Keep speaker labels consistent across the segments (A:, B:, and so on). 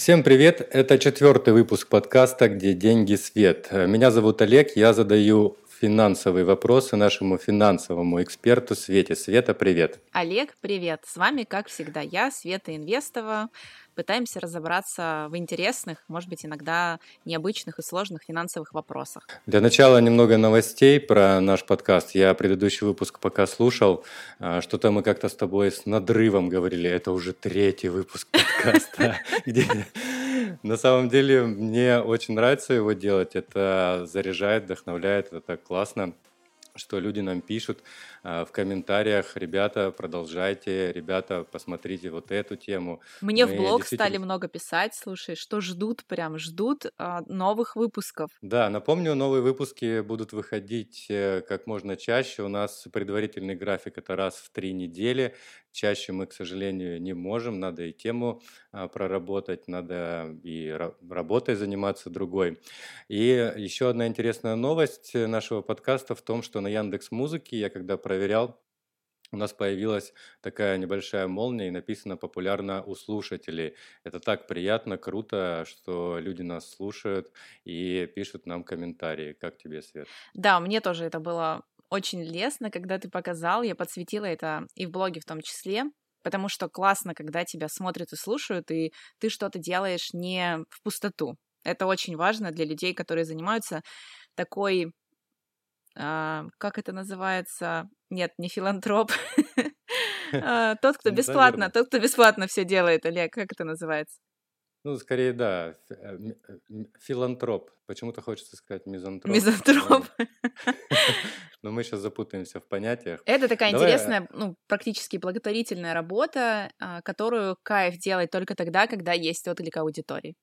A: Всем привет! Это четвертый выпуск подкаста «Где деньги свет». Меня зовут Олег, я задаю финансовые вопросы нашему финансовому эксперту Свете. Света, привет!
B: Олег, привет! С вами, как всегда, я, Света Инвестова, пытаемся разобраться в интересных, может быть, иногда необычных и сложных финансовых вопросах.
A: Для начала немного новостей про наш подкаст. Я предыдущий выпуск пока слушал. А, что-то мы как-то с тобой с надрывом говорили. Это уже третий выпуск подкаста. На самом деле мне очень нравится его делать. Это заряжает, вдохновляет. Это так классно что люди нам пишут в комментариях, ребята, продолжайте, ребята, посмотрите вот эту тему.
B: Мне Мы в блог действительно... стали много писать, слушай, что ждут, прям ждут э, новых выпусков.
A: Да, напомню, новые выпуски будут выходить э, как можно чаще. У нас предварительный график это раз в три недели. Чаще мы, к сожалению, не можем, надо и тему проработать, надо и работой заниматься другой. И еще одна интересная новость нашего подкаста в том, что на Яндекс Музыке я когда проверял, у нас появилась такая небольшая молния и написано популярно у слушателей. Это так приятно, круто, что люди нас слушают и пишут нам комментарии. Как тебе, Свет?
B: Да, мне тоже это было очень лестно, когда ты показал, я подсветила это и в блоге в том числе, потому что классно, когда тебя смотрят и слушают, и ты что-то делаешь не в пустоту. Это очень важно для людей, которые занимаются такой, а, как это называется? Нет, не филантроп. А, тот, кто бесплатно, тот, кто бесплатно все делает, Олег, как это называется?
A: Ну, скорее, да, э, филантроп. Почему-то хочется сказать мизантроп.
B: Мизантроп.
A: Но мы сейчас запутаемся в понятиях.
B: Это такая Давай... Э, интересная, ну, практически благотворительная работа, а, которую кайф делать только тогда, когда есть отклик аудитории.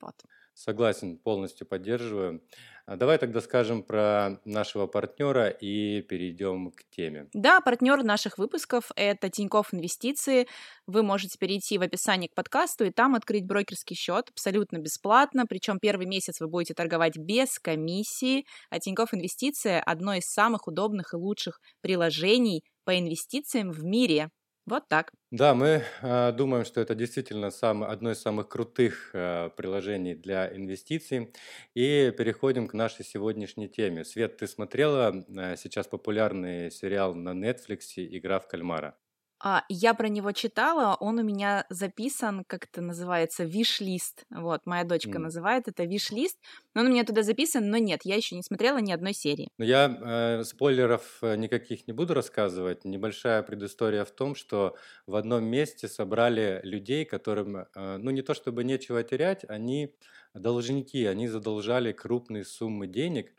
B: Вот.
A: Согласен, полностью поддерживаю. А давай тогда скажем про нашего партнера и перейдем к теме.
B: Да, партнер наших выпусков – это Тинькофф Инвестиции. Вы можете перейти в описание к подкасту и там открыть брокерский счет абсолютно бесплатно. Причем первый месяц вы будете торговать без комиссии. А Тинькофф Инвестиции – одно из самых удобных и лучших приложений по инвестициям в мире. Вот так.
A: Да, мы э, думаем, что это действительно сам, одно из самых крутых э, приложений для инвестиций. И переходим к нашей сегодняшней теме. Свет, ты смотрела э, сейчас популярный сериал на Netflix «Игра в кальмара»?
B: А, я про него читала, он у меня записан, как это называется, виш-лист. Вот, моя дочка mm. называет это виш-лист. Он у меня туда записан, но нет, я еще не смотрела ни одной серии.
A: Но я э, спойлеров э, никаких не буду рассказывать. Небольшая предыстория в том, что в одном месте собрали людей, которым, э, ну не то чтобы нечего терять, они должники, они задолжали крупные суммы денег.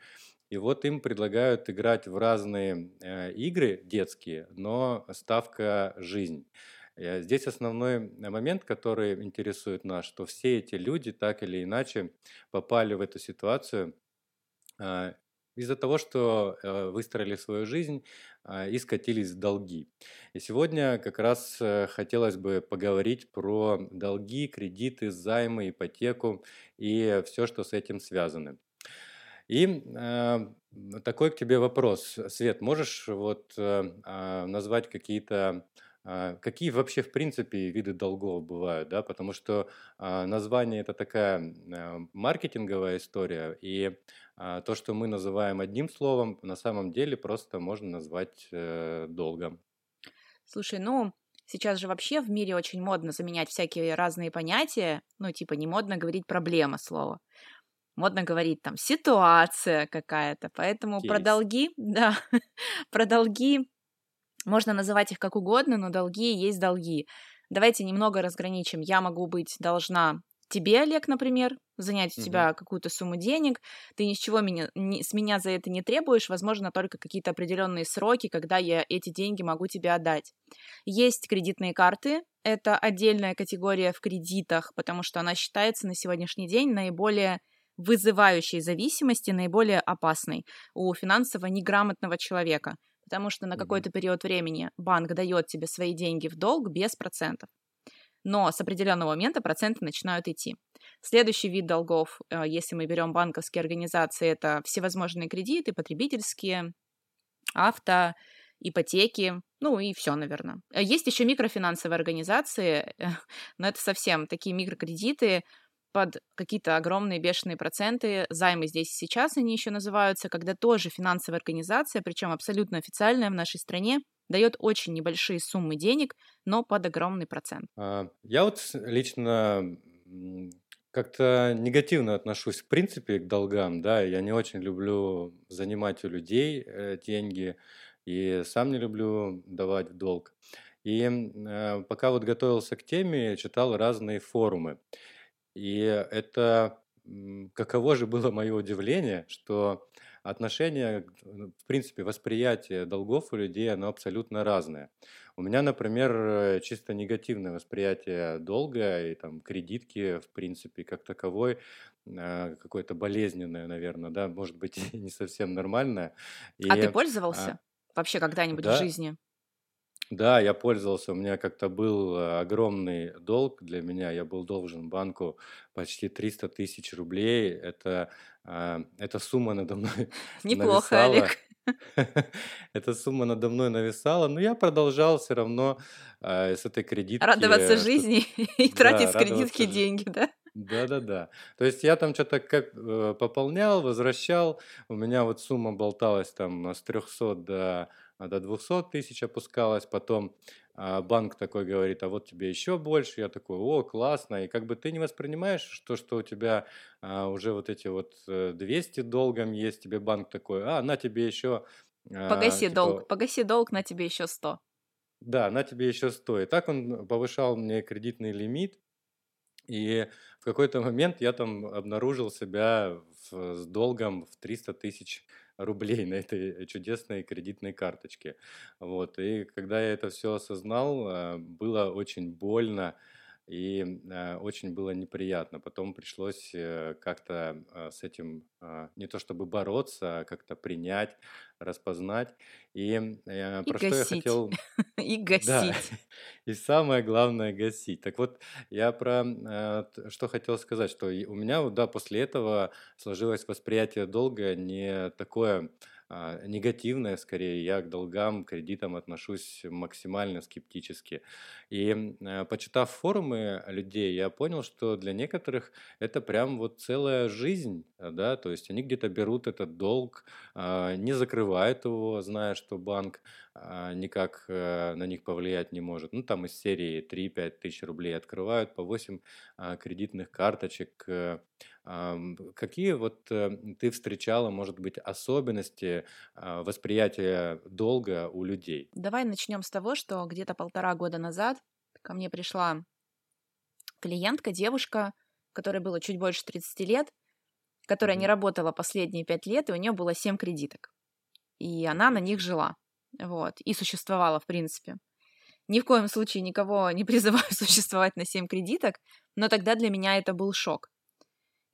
A: И вот им предлагают играть в разные э, игры детские, но ставка жизнь. Э, здесь основной момент, который интересует нас, что все эти люди так или иначе попали в эту ситуацию э, из-за того, что выстроили свою жизнь и скатились в долги. И сегодня как раз хотелось бы поговорить про долги, кредиты, займы, ипотеку и все, что с этим связано. И э, такой к тебе вопрос. Свет, можешь вот э, а, назвать какие-то э, Какие вообще, в принципе, виды долгов бывают, да? Потому что э, название это такая э, маркетинговая история, и э, то, что мы называем одним словом, на самом деле просто можно назвать э, долгом.
B: Слушай, ну, сейчас же вообще в мире очень модно заменять всякие разные понятия, ну, типа не модно говорить проблема слова модно говорить там ситуация какая-то. Поэтому Кейс. про долги, да, про долги можно называть их как угодно, но долги есть долги. Давайте немного разграничим. Я могу быть должна тебе, Олег, например, занять у тебя какую-то сумму денег, ты ничего меня, не, с меня за это не требуешь, возможно, только какие-то определенные сроки, когда я эти деньги могу тебе отдать. Есть кредитные карты, это отдельная категория в кредитах, потому что она считается на сегодняшний день наиболее вызывающей зависимости наиболее опасной у финансово неграмотного человека, потому что на какой-то период времени банк дает тебе свои деньги в долг без процентов. Но с определенного момента проценты начинают идти. Следующий вид долгов, э, если мы берем банковские организации, это всевозможные кредиты, потребительские, авто, ипотеки, ну и все, наверное. Есть еще микрофинансовые организации, но это совсем такие микрокредиты, под какие-то огромные бешеные проценты, займы здесь и сейчас они еще называются, когда тоже финансовая организация, причем абсолютно официальная в нашей стране, дает очень небольшие суммы денег, но под огромный процент.
A: А, я вот лично как-то негативно отношусь в принципе к долгам, да, я не очень люблю занимать у людей э, деньги и сам не люблю давать в долг. И э, пока вот готовился к теме, читал разные форумы. И это каково же было мое удивление, что отношение, ну, в принципе, восприятие долгов у людей, оно абсолютно разное. У меня, например, э, чисто негативное восприятие долга и там кредитки, в принципе, как таковой, э, какое-то болезненное, наверное, да, может быть, не совсем нормальное.
B: И, а ты пользовался а, вообще когда-нибудь да, в жизни?
A: Да, я пользовался. У меня как-то был э, огромный долг для меня. Я был должен банку почти 300 тысяч рублей. Это, а, эта сумма надо мной
B: Неплохо,
A: нависала.
B: Олег.
A: Эта сумма надо мной нависала, но я продолжал все равно а, с этой кредитки
B: Радоваться жизни и тратить с кредитки деньги, да?
A: Да-да-да. То есть я там что-то как э, пополнял, возвращал. У меня вот сумма болталась там с 300 до до 200 тысяч опускалась, потом а, банк такой говорит, а вот тебе еще больше, я такой, о, классно, и как бы ты не воспринимаешь то, что у тебя а, уже вот эти вот 200 э, долгом есть, тебе банк такой, а, на тебе еще...
B: Погаси типа, долг, погаси долг, на тебе еще 100.
A: Да, на тебе еще 100. И так он повышал мне кредитный лимит, и в какой-то момент я там обнаружил себя в, с долгом в 300 тысяч рублей на этой чудесной кредитной карточке. Вот. И когда я это все осознал, а, было очень больно, и э, очень было неприятно. Потом пришлось э, как-то э, с этим э, не то чтобы бороться, а как-то принять, распознать. И, э,
B: И
A: про что я хотел...
B: И
A: Да,
B: гасить.
A: и самое главное гасить. Так вот, я про э, что хотел сказать, что у меня, да, после этого сложилось восприятие долга не такое негативное скорее. Я к долгам, кредитам отношусь максимально скептически. И а, почитав форумы людей, я понял, что для некоторых это прям вот целая жизнь, да, то есть они где-то берут этот долг, а, не закрывают его, зная, что банк никак э, на них повлиять не может. Ну, там из серии 3-5 тысяч рублей открывают по 8 кредитных карточек, э, Какие вот э, ты встречала, может быть, особенности а, восприятия долга у людей?
B: Давай начнем с того, что где-то полтора года назад ко мне пришла клиентка, девушка, которой было чуть больше 30 лет, которая не работала последние пять лет, и у нее было 7 кредиток. И она на них жила. Вот. И существовала, в принципе. Ни в коем случае никого не призываю существовать на 7 кредиток, но тогда для меня это был шок.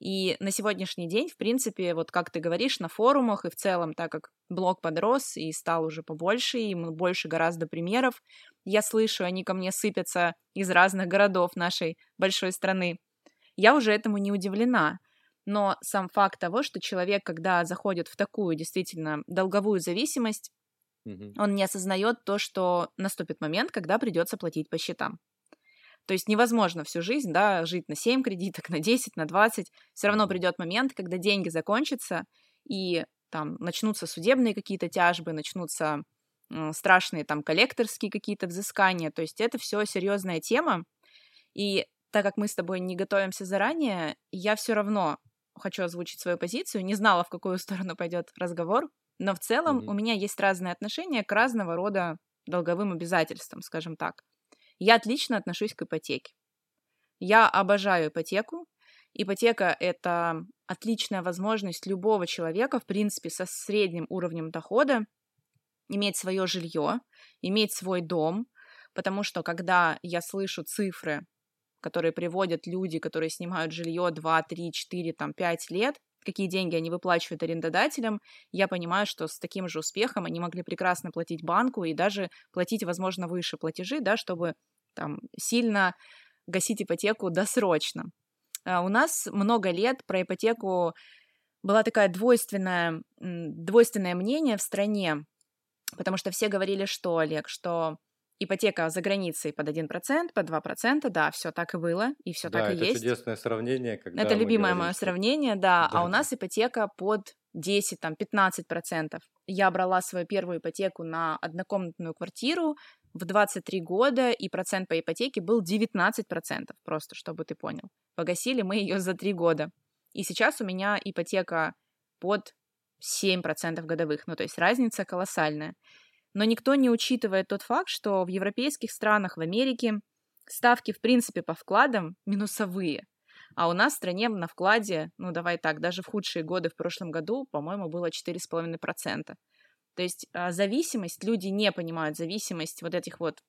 B: И на сегодняшний день, в принципе, вот как ты говоришь, на форумах и в целом, так как блог подрос и стал уже побольше, и больше гораздо примеров, я слышу, они ко мне сыпятся из разных городов нашей большой страны. Я уже этому не удивлена. Но сам факт того, что человек, когда заходит в такую действительно долговую зависимость, он не осознает то, что наступит момент, когда придется платить по счетам. То есть невозможно всю жизнь, да, жить на 7 кредиток, на 10, на 20. Все равно придет момент, когда деньги закончатся, и там начнутся судебные какие-то тяжбы, начнутся страшные там коллекторские какие-то взыскания. То есть это все серьезная тема. И так как мы с тобой не готовимся заранее, я все равно хочу озвучить свою позицию. Не знала, в какую сторону пойдет разговор, но в целом mm-hmm. у меня есть разные отношения к разного рода долговым обязательствам, скажем так. Я отлично отношусь к ипотеке. Я обожаю ипотеку. Ипотека — это отличная возможность любого человека, в принципе, со средним уровнем дохода, иметь свое жилье, иметь свой дом, потому что когда я слышу цифры, которые приводят люди, которые снимают жилье 2, 3, 4, там, 5 лет, какие деньги они выплачивают арендодателям, я понимаю, что с таким же успехом они могли прекрасно платить банку и даже платить, возможно, выше платежи, да, чтобы там сильно гасить ипотеку досрочно. А у нас много лет про ипотеку была такая двойственная, двойственное мнение в стране. Потому что все говорили, что, Олег, что ипотека за границей под 1%, под 2%, да, все так и было, и все
A: Да,
B: так и
A: это
B: есть.
A: чудесное сравнение, когда
B: Это любимое
A: говорим,
B: мое сравнение, да, а
A: да,
B: у нас ипотека под 10, там, 15%. Я брала свою первую ипотеку на однокомнатную квартиру в 23 года, и процент по ипотеке был 19%, просто чтобы ты понял. Погасили мы ее за 3 года. И сейчас у меня ипотека под 7% годовых, ну то есть разница колоссальная. Но никто не учитывает тот факт, что в европейских странах, в Америке ставки, в принципе, по вкладам минусовые. А у нас в стране на вкладе, ну давай так, даже в худшие годы в прошлом году, по-моему, было 4,5%. То есть а, зависимость, люди не понимают зависимость вот этих вот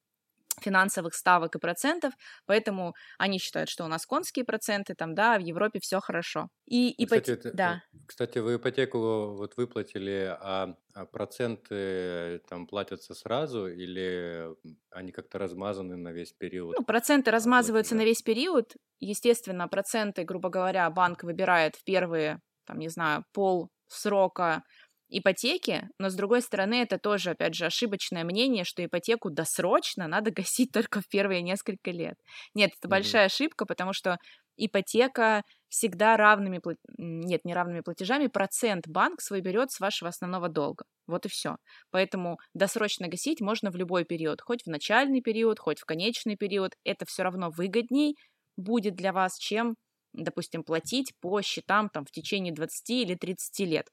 B: финансовых ставок и процентов, поэтому они считают, что у нас конские проценты, там, да, а в Европе все хорошо. И
A: Ну, кстати,
B: ипоте...
A: это, э,
B: Да,
A: кстати, вы ипотеку вот выплатили, а, а проценты там платятся сразу или они как-то размазаны на весь период
B: ну, проценты размазываются на весь период. Естественно, проценты, грубо говоря, банк выбирает в первые, там, не знаю, пол срока ипотеки, но с другой стороны, это тоже, опять же, ошибочное мнение, что ипотеку досрочно надо гасить только в первые несколько лет. Нет, это
A: Мгм.
B: большая ошибка, потому что ипотека всегда равными, пла- нет, не равными платежами, процент банк свой берет с вашего основного долга. Вот и все. Поэтому досрочно гасить можно в любой период, хоть в начальный период, хоть в конечный период. Это все равно выгодней будет для вас, чем, допустим, платить по счетам там в течение 20 или 30 лет.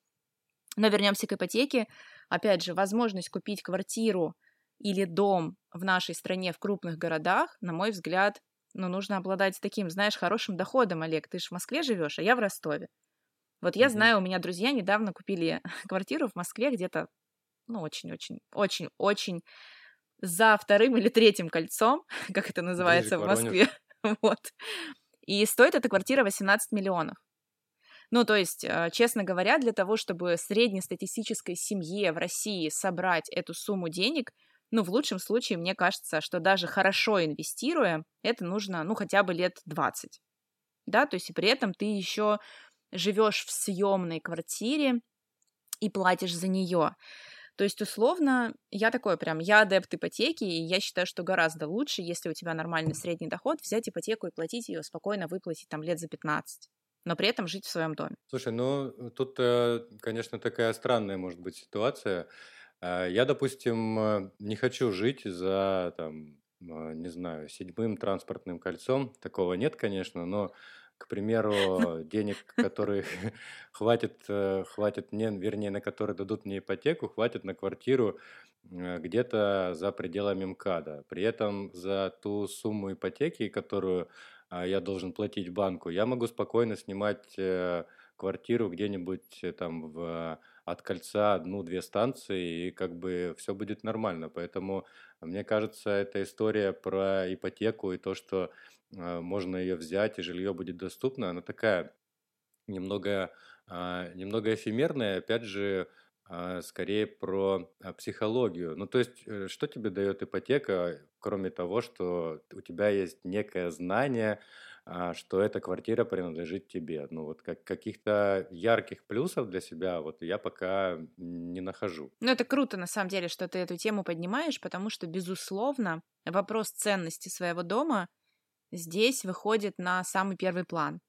B: Но вернемся к ипотеке. Опять же, возможность купить квартиру или дом в нашей стране в крупных городах, на мой взгляд, ну, нужно обладать таким, знаешь, хорошим доходом, Олег. Ты же в Москве живешь, а я в Ростове. Вот я
A: Мгм.
B: знаю, у меня друзья недавно купили квартиру в Москве где-то, ну, очень-очень, очень-очень за вторым или третьим кольцом, как это
A: Ближе
B: называется
A: к
B: в. Москве. Вот. И стоит эта квартира 18 миллионов. Ну, то есть, э, честно говоря, для того, чтобы среднестатистической семье в России собрать эту сумму денег, ну, в лучшем случае, мне кажется, что даже хорошо инвестируя, это нужно, ну, хотя бы лет 20. Да, то есть при этом ты еще живешь в съемной квартире и платишь за нее. То есть, условно, я такой прям, я адепт ипотеки, и я считаю, что гораздо лучше, если у тебя нормальный средний доход, взять ипотеку и платить ее спокойно, выплатить там лет за 15, но при этом жить в своем доме.
A: Слушай, ну тут, э, конечно, такая странная может быть ситуация. А, Я, допустим, э, не хочу жить за, там, не знаю, седьмым транспортным кольцом. Такого нет, конечно, но, к примеру, денег, которые хватит, э, хватит мне, вернее, на которые дадут мне ипотеку, хватит на квартиру э, где-то за пределами МКАДа. При этом за ту сумму ипотеки, которую я должен платить банку, я могу спокойно снимать э, квартиру где-нибудь э, там в, от кольца одну-две станции, и как бы все будет нормально. Поэтому мне кажется, эта история про ипотеку и то, что э, можно ее взять и жилье будет доступно, она такая немного, а, немного эфемерная, опять же, а, скорее про а, психологию. Ну, то есть, э, что тебе дает ипотека, кроме того, что у тебя есть некое знание, а, что эта квартира принадлежит тебе? Ну, вот как, каких-то ярких плюсов для себя вот я пока не нахожу.
B: Ну, это круто, на самом деле, что ты эту тему поднимаешь, потому что, безусловно, вопрос ценности своего дома здесь выходит на самый первый план.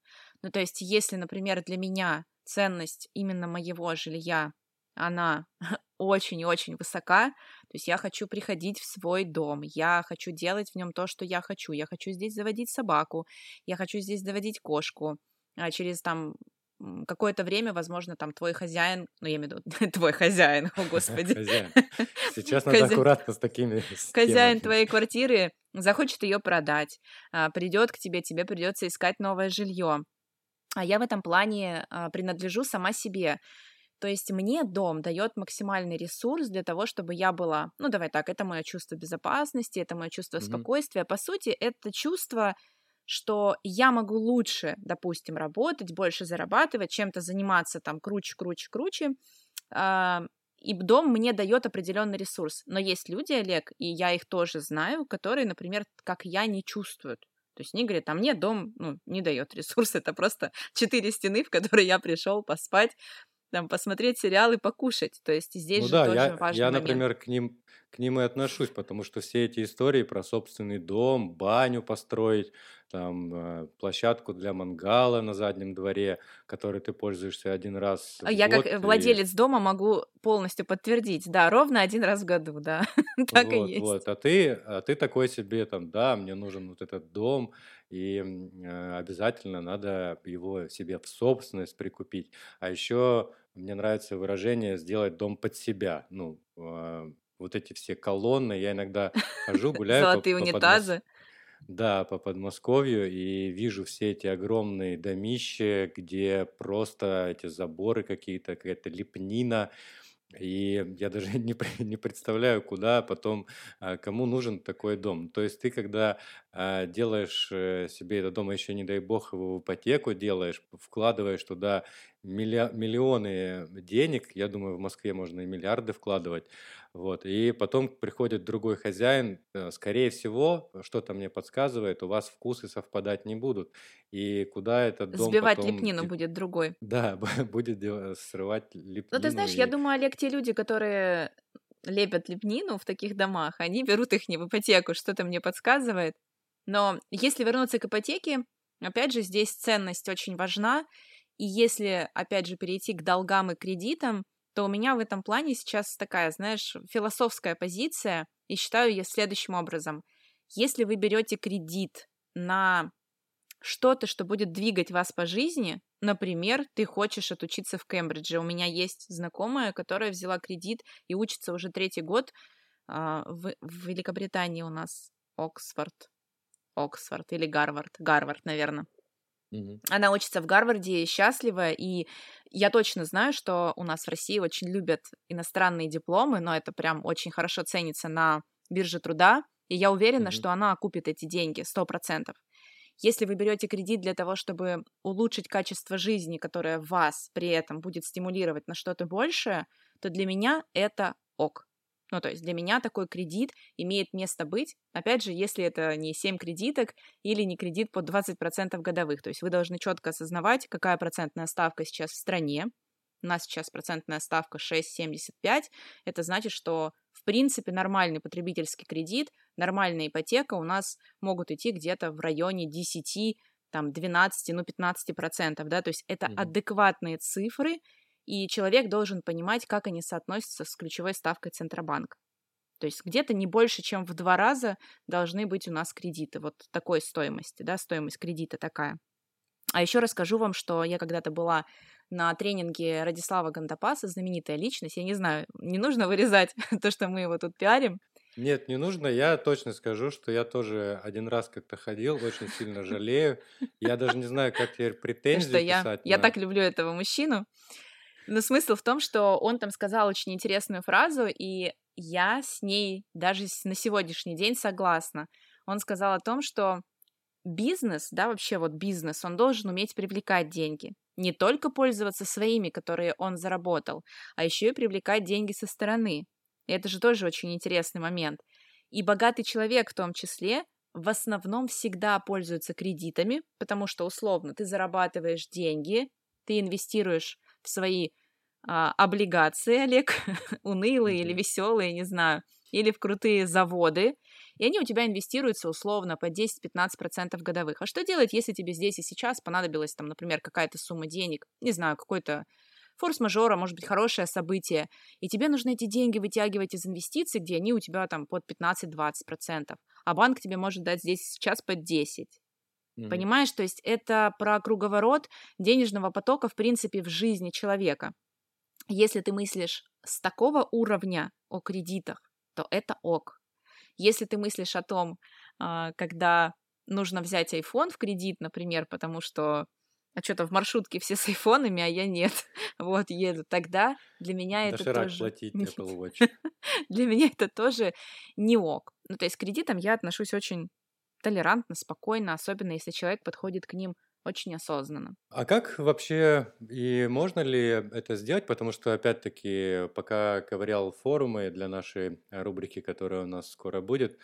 B: Ну, то есть, если, например, для меня ценность именно моего жилья, она очень и очень высока, то есть я хочу приходить в свой дом, я хочу делать в нем то, что я хочу, я хочу здесь заводить собаку, я хочу здесь заводить кошку, а через там какое-то время, возможно, там твой хозяин, ну, я имею в виду твой хозяин, о господи,
A: Хозяин. Сейчас надо
B: Хозя-
A: аккуратно с такими
B: хозяин
A: темами.
B: твоей квартиры захочет ее продать, а, придет к тебе, тебе придется искать новое жилье. А я в этом плане а, принадлежу сама себе. То есть мне дом дает максимальный ресурс для того, чтобы я была, ну давай так, это мое чувство безопасности, это мое чувство
A: Мгм.
B: спокойствия. По сути, это чувство, что я могу лучше, допустим, работать, больше зарабатывать, чем-то заниматься там круче, круче, круче. А, И дом мне дает определенный ресурс. Но есть люди, Олег, и я их тоже знаю, которые, например, как я, не чувствуют. То есть они говорят, а мне дом ну, не дает ресурс, это просто четыре стены, в которые я пришел поспать, там посмотреть сериал и покушать. То есть здесь
A: Ну
B: же
A: да,
B: тоже
A: я,
B: важный
A: я,
B: момент.
A: например, к ним, к ним и отношусь, потому что все эти истории про собственный дом, баню построить, там, э, площадку для мангала на заднем дворе, которой ты пользуешься один раз в
B: Я как
A: год, и
B: владелец дома могу полностью подтвердить. Да, ровно один раз в году, да. Так и
A: Вот,
B: есть.
A: вот. А ты, а ты такой себе там, да, мне нужен вот этот дом, и э, обязательно надо его себе в собственность прикупить. А еще мне нравится выражение сделать дом под себя. Ну, а, вот эти все колонны, я иногда хожу, гуляю
B: Золотые унитазы.
A: да, по Подмосковью и вижу все эти огромные домища, где просто эти заборы какие-то, какая-то лепнина. И я даже не, не представляю, куда потом, а, кому нужен такой дом. То есть ты, когда а, делаешь э, себе этот дом, еще не дай бог его в ипотеку делаешь, вкладываешь туда миллионы денег, я думаю, в Москве можно и миллиарды вкладывать, вот, и потом приходит другой хозяин, э, скорее всего, что-то мне подсказывает, у вас вкусы совпадать не будут, и куда этот дом
B: Сбивать
A: потом,
B: лепнину
A: де-
B: будет другой.
A: да, будет срывать
B: Ну, ты
A: лепнину
B: знаешь, я
A: и
B: думаю, Олег, те люди, которые лепят лепнину в таких домах, они берут их не в ипотеку, что-то мне подсказывает. Но если вернуться к ипотеке, опять же, здесь ценность очень важна. И если, опять же, перейти к долгам и кредитам, то у меня в этом плане сейчас такая, знаешь, философская позиция, и считаю ее следующим образом. Если вы берете кредит на что-то, что будет двигать вас по жизни, например, ты хочешь отучиться в Кембридже. У меня есть знакомая, которая взяла кредит и учится уже третий год а, в, в Великобритании у нас Оксфорд, Оксфорд или Гарвард, Гарвард, наверное. Она учится в Гарварде, счастлива, и я точно знаю, что у нас в России очень любят иностранные дипломы, но это прям очень хорошо ценится на бирже труда, и я уверена,
A: Мгм.
B: что она окупит эти деньги, сто процентов. Если вы берете кредит для того, чтобы улучшить качество жизни, которое вас при этом будет стимулировать на что-то большее, то для меня это ок. Ну, то есть для меня такой кредит имеет место быть, опять же, если это не 7 кредиток или не кредит под 20% годовых. То есть вы должны четко осознавать, какая процентная ставка сейчас в стране. У нас сейчас процентная ставка 6,75. Это значит, что в принципе нормальный потребительский кредит, нормальная ипотека у нас могут идти где-то в районе 10, там 12, ну 15 процентов, да, то есть это
A: Мгм.
B: адекватные цифры, и человек должен понимать, как они соотносятся с ключевой ставкой Центробанка. То есть где-то не больше, чем в два раза должны быть у нас кредиты вот такой стоимости, да, стоимость кредита такая. А еще расскажу вам, что я когда-то была на тренинге Радислава Гандапаса, знаменитая личность. Я не знаю, не нужно вырезать то, что мы его тут пиарим.
A: Нет, не нужно. Я точно скажу, что я тоже один раз как-то ходил, очень сильно жалею. Я даже не знаю, как теперь
B: что
A: претензии
B: я,
A: писать
B: я
A: на...
B: так люблю этого мужчину. Но смысл в том, что он там сказал очень интересную фразу, и я с ней даже на сегодняшний день согласна. Он сказал о том, что бизнес, да, вообще вот бизнес, он должен уметь привлекать деньги. Не только пользоваться своими, которые он заработал, а еще и привлекать деньги со стороны. И это же тоже очень интересный момент. И богатый человек в том числе в основном всегда пользуется кредитами, потому что условно ты зарабатываешь деньги, ты инвестируешь в свои а, облигации, Олег, унылые или веселые, не знаю, или в крутые заводы, и они у тебя инвестируются условно по 10-15% годовых. А что делать, если тебе здесь и сейчас понадобилась, там, например, какая-то сумма денег, не знаю, какой-то форс-мажора, может быть, хорошее событие, и тебе нужно эти деньги вытягивать из инвестиций, где они у тебя там под 15-20%, а банк тебе может дать здесь и сейчас под 10%.
A: Мгм.
B: Понимаешь, то есть это про круговорот денежного потока, в принципе, в жизни человека. Если ты мыслишь с такого уровня о кредитах, то это ок. Если ты мыслишь о том, а, когда нужно взять iPhone в кредит, например, потому что а что-то в маршрутке все с айфонами, а я нет, вот, еду, тогда для меня это тоже...
A: платить. Apple Watch.
B: Для меня это тоже не ок. Ну, то есть к кредитам я отношусь очень толерантно, спокойно, особенно если человек подходит к ним очень осознанно.
A: А как вообще и можно ли это сделать? Потому что, опять-таки, пока ковырял форумы для нашей рубрики, которая у нас скоро будет,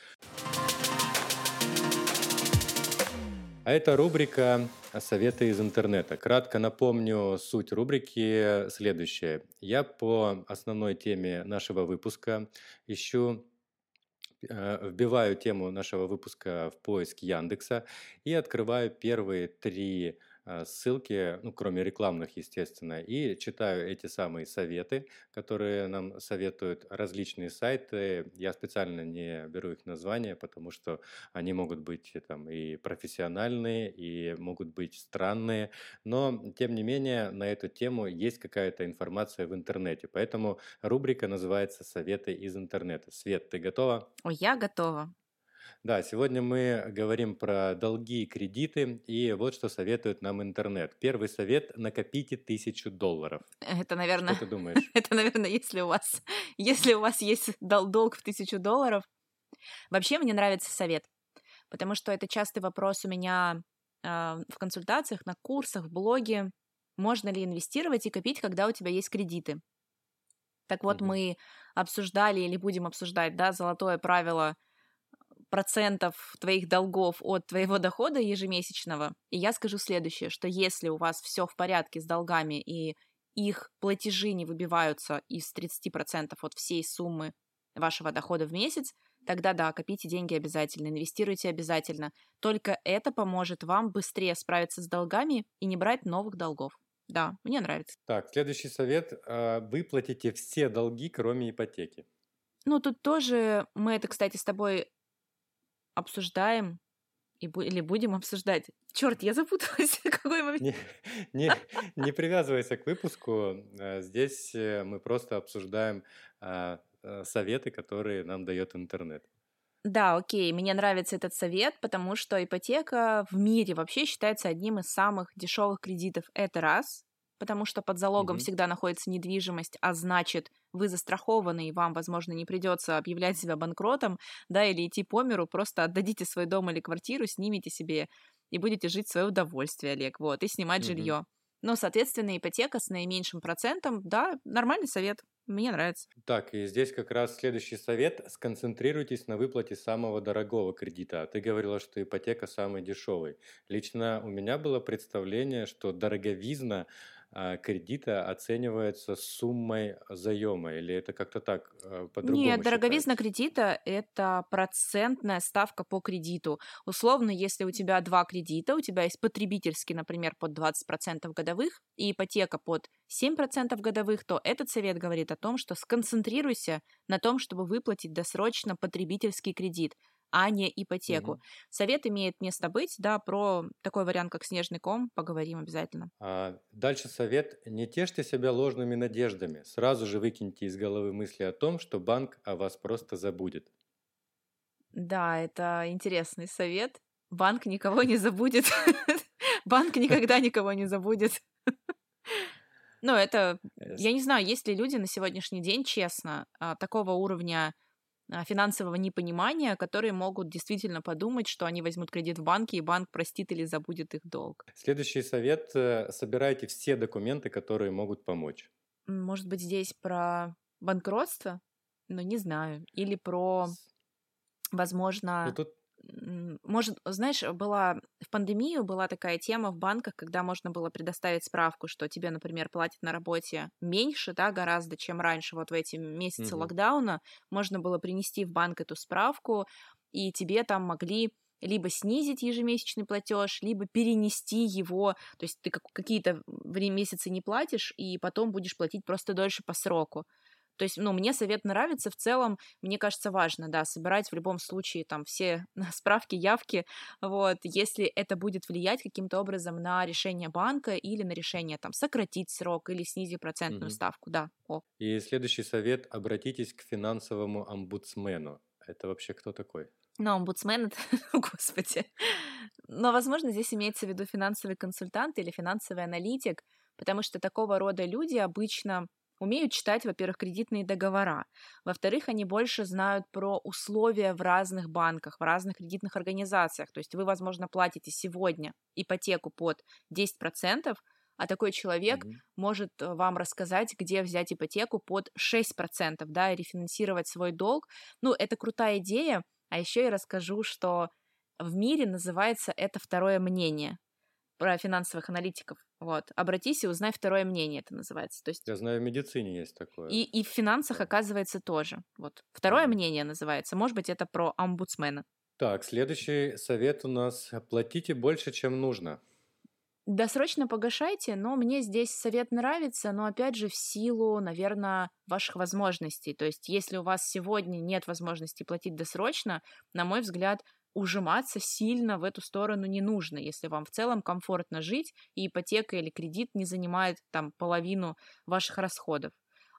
A: А это рубрика «Советы из интернета». Кратко напомню суть рубрики следующая. Я по основной теме нашего выпуска ищу вбиваю тему нашего выпуска в поиск Яндекса и открываю первые три ссылки, ну, кроме рекламных, естественно, и читаю эти самые советы, которые нам советуют различные сайты. Я специально не беру их названия, потому что они могут быть э, там и профессиональные, и могут быть странные, но, тем не менее, на эту тему есть какая-то информация в интернете, поэтому рубрика называется «Советы из интернета». Свет, ты готова?
B: О, я готова.
A: Да, сегодня мы говорим про долги и кредиты, и вот что советует нам интернет. Первый совет – накопите тысячу долларов.
B: Это, наверное...
A: Что ты думаешь?
B: Это, наверное, если у вас, если у вас есть долг в тысячу долларов. Вообще мне нравится совет, потому что это частый вопрос у меня э, в консультациях, на курсах, в блоге. Можно ли инвестировать и копить, когда у тебя есть кредиты? Так вот, mm-hmm. мы обсуждали или будем обсуждать, да, золотое правило – процентов твоих долгов от твоего дохода ежемесячного. И я скажу следующее, что если у вас все в порядке с долгами и их платежи не выбиваются из 30% от всей суммы вашего дохода в месяц, тогда да, копите деньги обязательно, инвестируйте обязательно. Только это поможет вам быстрее справиться с долгами и не брать новых долгов. Да, мне нравится.
A: Так, следующий совет. А, Выплатите все долги, кроме ипотеки.
B: Ну, тут тоже мы это, кстати, с тобой обсуждаем и бу- или будем обсуждать. Черт, я запуталась. Какой момент?
A: Не, не, не привязывайся к выпуску. Э, здесь э, мы просто обсуждаем а, э, советы, которые нам дает интернет.
B: Да, окей, мне нравится этот совет, потому что ипотека в мире вообще считается одним из самых дешевых кредитов. Это раз потому что под залогом mm-hmm. всегда находится недвижимость, а значит, вы застрахованы, и вам, возможно, не придется объявлять себя банкротом, да, или идти по миру, просто отдадите свой дом или квартиру, снимите себе и будете жить в свое удовольствие, Олег, вот, и снимать mm-hmm. жилье. Но, соответственно, ипотека с наименьшим процентом, да, нормальный совет. Мне нравится.
A: Так, и здесь как раз следующий совет. Сконцентрируйтесь на выплате самого дорогого кредита. Ты говорила, что ипотека самый дешевый. Лично у меня было представление, что дороговизна кредита оценивается суммой заема, или это как-то так э, по-другому
B: Нет, дороговизна кредита – это процентная ставка по кредиту. Условно, если у тебя два кредита, у тебя есть потребительский, например, под 20% годовых и ипотека под 7% годовых, то этот совет говорит о том, что сконцентрируйся на том, чтобы выплатить досрочно потребительский кредит – а не ипотеку. Угу. Совет имеет место быть, да, про такой вариант, как снежный ком, поговорим обязательно.
A: А дальше совет. Не тешьте себя ложными надеждами. Сразу же выкиньте из головы мысли о том, что банк о вас просто забудет.
B: Да, это интересный совет. Банк никого не забудет. Банк никогда никого не забудет. Ну, это, я не знаю, есть ли люди на сегодняшний день, честно, а, такого уровня финансового непонимания, которые могут действительно подумать, что они возьмут кредит в банке, и банк простит или забудет их долг.
A: Следующий совет э, – собирайте все документы, которые могут помочь.
B: Может быть, здесь про банкротство? Ну, не знаю. Или про, возможно...
A: Ну, тут
B: может, знаешь, была в пандемию была такая тема в банках, когда можно было предоставить справку, что тебе, например, платят на работе меньше, да, гораздо, чем раньше, вот в эти месяцы угу. локдауна, можно было принести в банк эту справку, и тебе там могли либо снизить ежемесячный платеж, либо перенести его, то есть ты какие-то месяцы не платишь, и потом будешь платить просто дольше по сроку. То есть, ну, мне совет нравится, в целом, мне кажется, важно, да, собирать в любом случае там все справки, явки, вот, если это будет влиять каким-то образом на решение банка или на решение там сократить срок или снизить процентную угу. ставку, да. О.
A: И следующий совет, обратитесь к финансовому омбудсмену. Это вообще кто такой?
B: Ну, омбудсмен это, господи. Но, возможно, здесь имеется в виду финансовый консультант или финансовый аналитик, потому что такого рода люди обычно умеют читать, во-первых, кредитные договора, во-вторых, они больше знают про условия в разных банках, в разных кредитных организациях. То есть вы, возможно, платите сегодня ипотеку под 10%, а такой человек mm-hmm. может э, вам рассказать, где взять ипотеку под 6%, да, и рефинансировать свой долг. Ну, это крутая идея. А еще я расскажу, что в мире называется это второе мнение про финансовых аналитиков. Вот. Обратись и узнай второе мнение, это называется. То есть...
A: Я знаю, в медицине есть такое.
B: И, и в финансах, оказывается, тоже. Вот. Второе mm мнение называется. Может быть, это про омбудсмена.
A: Так, следующий совет у нас. Платите больше, чем нужно.
B: Досрочно погашайте, но мне здесь совет нравится, но опять же в силу, наверное, ваших возможностей. То есть, если у вас сегодня нет возможности платить досрочно, на мой взгляд, ужиматься сильно в эту сторону не нужно, если вам в целом комфортно жить, и ипотека или кредит не занимает там половину ваших расходов.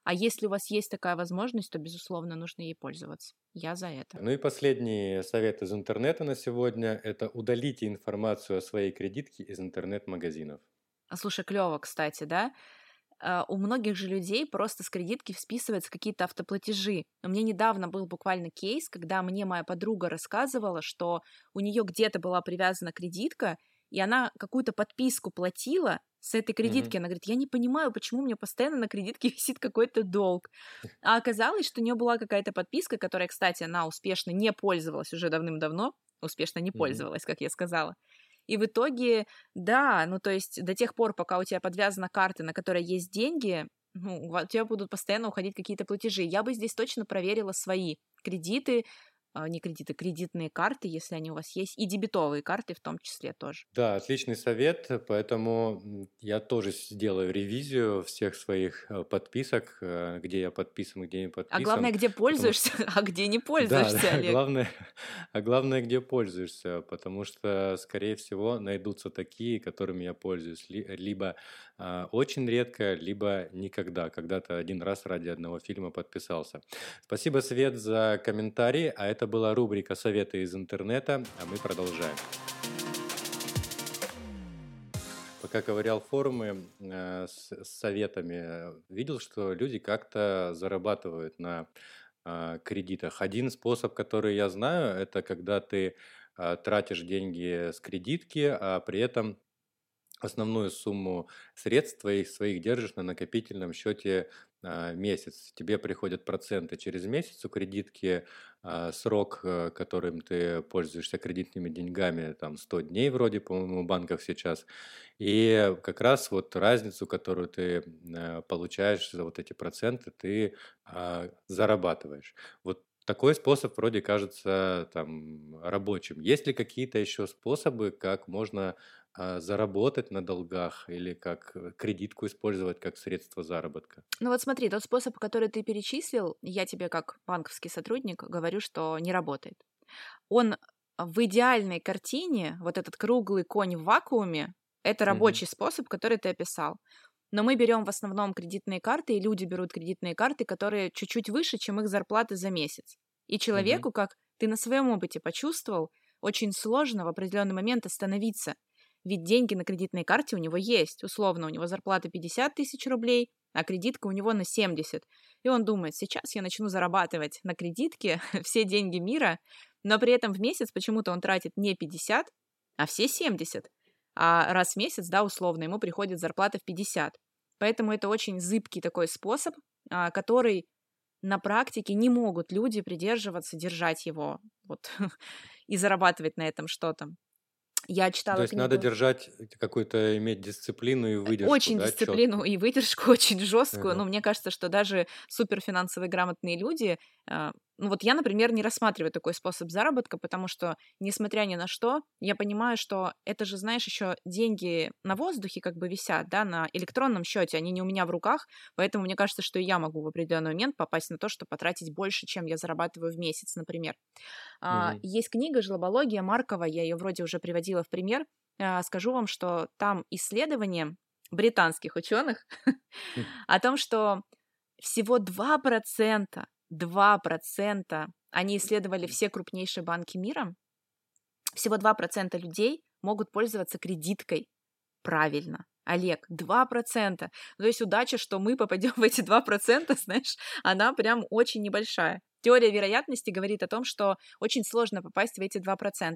B: А если у вас есть такая возможность, то, безусловно, нужно ей пользоваться. Я за это.
A: Ну и последний совет из интернета на сегодня – это удалите информацию о своей кредитке из интернет-магазинов.
B: А слушай, клево, кстати, да? Uh, у многих же людей просто с кредитки списываются какие-то автоплатежи. У меня недавно был буквально кейс, когда мне моя подруга рассказывала, что у нее где-то была привязана кредитка, и она какую-то подписку платила с этой кредитки. Mm-hmm. Она говорит, я не понимаю, почему у меня постоянно на кредитке висит какой-то долг. А оказалось, что у нее была какая-то подписка, которая, кстати, она успешно не пользовалась уже давным-давно, успешно не пользовалась, mm-hmm. как я сказала. И в итоге, да, ну то есть до тех пор, пока у тебя подвязана карта, на которой есть деньги, ну, у тебя будут постоянно уходить какие-то платежи. Я бы здесь точно проверила свои кредиты, не кредиты, кредитные карты, если они у вас есть, и дебетовые карты в том числе тоже.
A: Да, отличный совет, поэтому я тоже сделаю ревизию всех своих э, подписок, э, где я подписан, где не подписан.
B: А главное, где пользуешься, потому... а где не пользуешься, да,
A: Олег. Главное, а главное, где пользуешься, потому что, скорее всего, найдутся такие, которыми я пользуюсь, либо а, очень редко, либо никогда. Когда-то один раз ради одного фильма подписался. Спасибо, Свет, за комментарий, а это была рубрика «Советы из интернета», а мы продолжаем. Пока ковырял форумы э, с, с советами, видел, что люди как-то зарабатывают на э, кредитах. Один способ, который я знаю, это когда ты тратишь деньги с кредитки, а при этом основную сумму средств твоих своих держишь на накопительном счете а, месяц. Тебе приходят проценты через месяц у кредитки, а, срок, э, которым ты пользуешься кредитными деньгами, там 100 дней вроде, по-моему, в банках сейчас. И как раз вот разницу, которую ты э, получаешь за вот эти проценты, ты а, зарабатываешь. Вот такой способ вроде кажется там рабочим. Есть ли какие-то еще способы, как можно заработать на долгах или как э, кредитку использовать как средство заработка?
B: Ну вот смотри, тот способ, который ты перечислил, я тебе как банковский сотрудник говорю, что не работает. Он в идеальной картине, вот этот круглый конь в вакууме, это рабочий mm-hmm. способ, который ты описал. Но мы берем в основном кредитные карты, и люди берут кредитные карты, которые чуть-чуть выше, чем их зарплаты за месяц. И человеку, mm-hmm. как ты на своем опыте почувствовал, очень сложно в определенный момент остановиться ведь деньги на кредитной карте у него есть. Условно, у него зарплата 50 тысяч рублей, а кредитка у него на 70. И он думает, сейчас я начну зарабатывать на кредитке все деньги мира, но при этом в месяц почему-то он тратит не 50, а все 70. А раз в месяц, да, условно, ему приходит зарплата в 50. Поэтому это очень зыбкий такой способ, а, который на практике не могут люди придерживаться, держать его вот, и зарабатывать на этом что-то. Я читала
A: То есть
B: книгу...
A: надо держать какую-то, иметь дисциплину и выдержку,
B: Очень
A: да,
B: дисциплину
A: чётко?
B: и выдержку, очень жесткую.
A: Ага.
B: Но мне кажется, что даже суперфинансовые грамотные люди а, ну вот я, например, не рассматриваю такой способ заработка, потому что, несмотря ни на что, я понимаю, что это же, знаешь, еще деньги на воздухе как бы висят, да, на электронном счете, они не у меня в руках, поэтому мне кажется, что я могу в определенный момент попасть на то, что потратить больше, чем я зарабатываю в месяц, например. Mm-hmm. Есть книга «Жлобология» Маркова, я ее вроде уже приводила в пример. А, скажу вам, что там исследование британских ученых хм. о том, что всего 2% 2%, они исследовали все крупнейшие банки мира, всего 2% людей могут пользоваться кредиткой правильно. Олег, 2%. То есть удача, что мы попадем в эти 2%, знаешь, она прям очень небольшая. Теория вероятности говорит о том, что очень сложно попасть в эти 2%.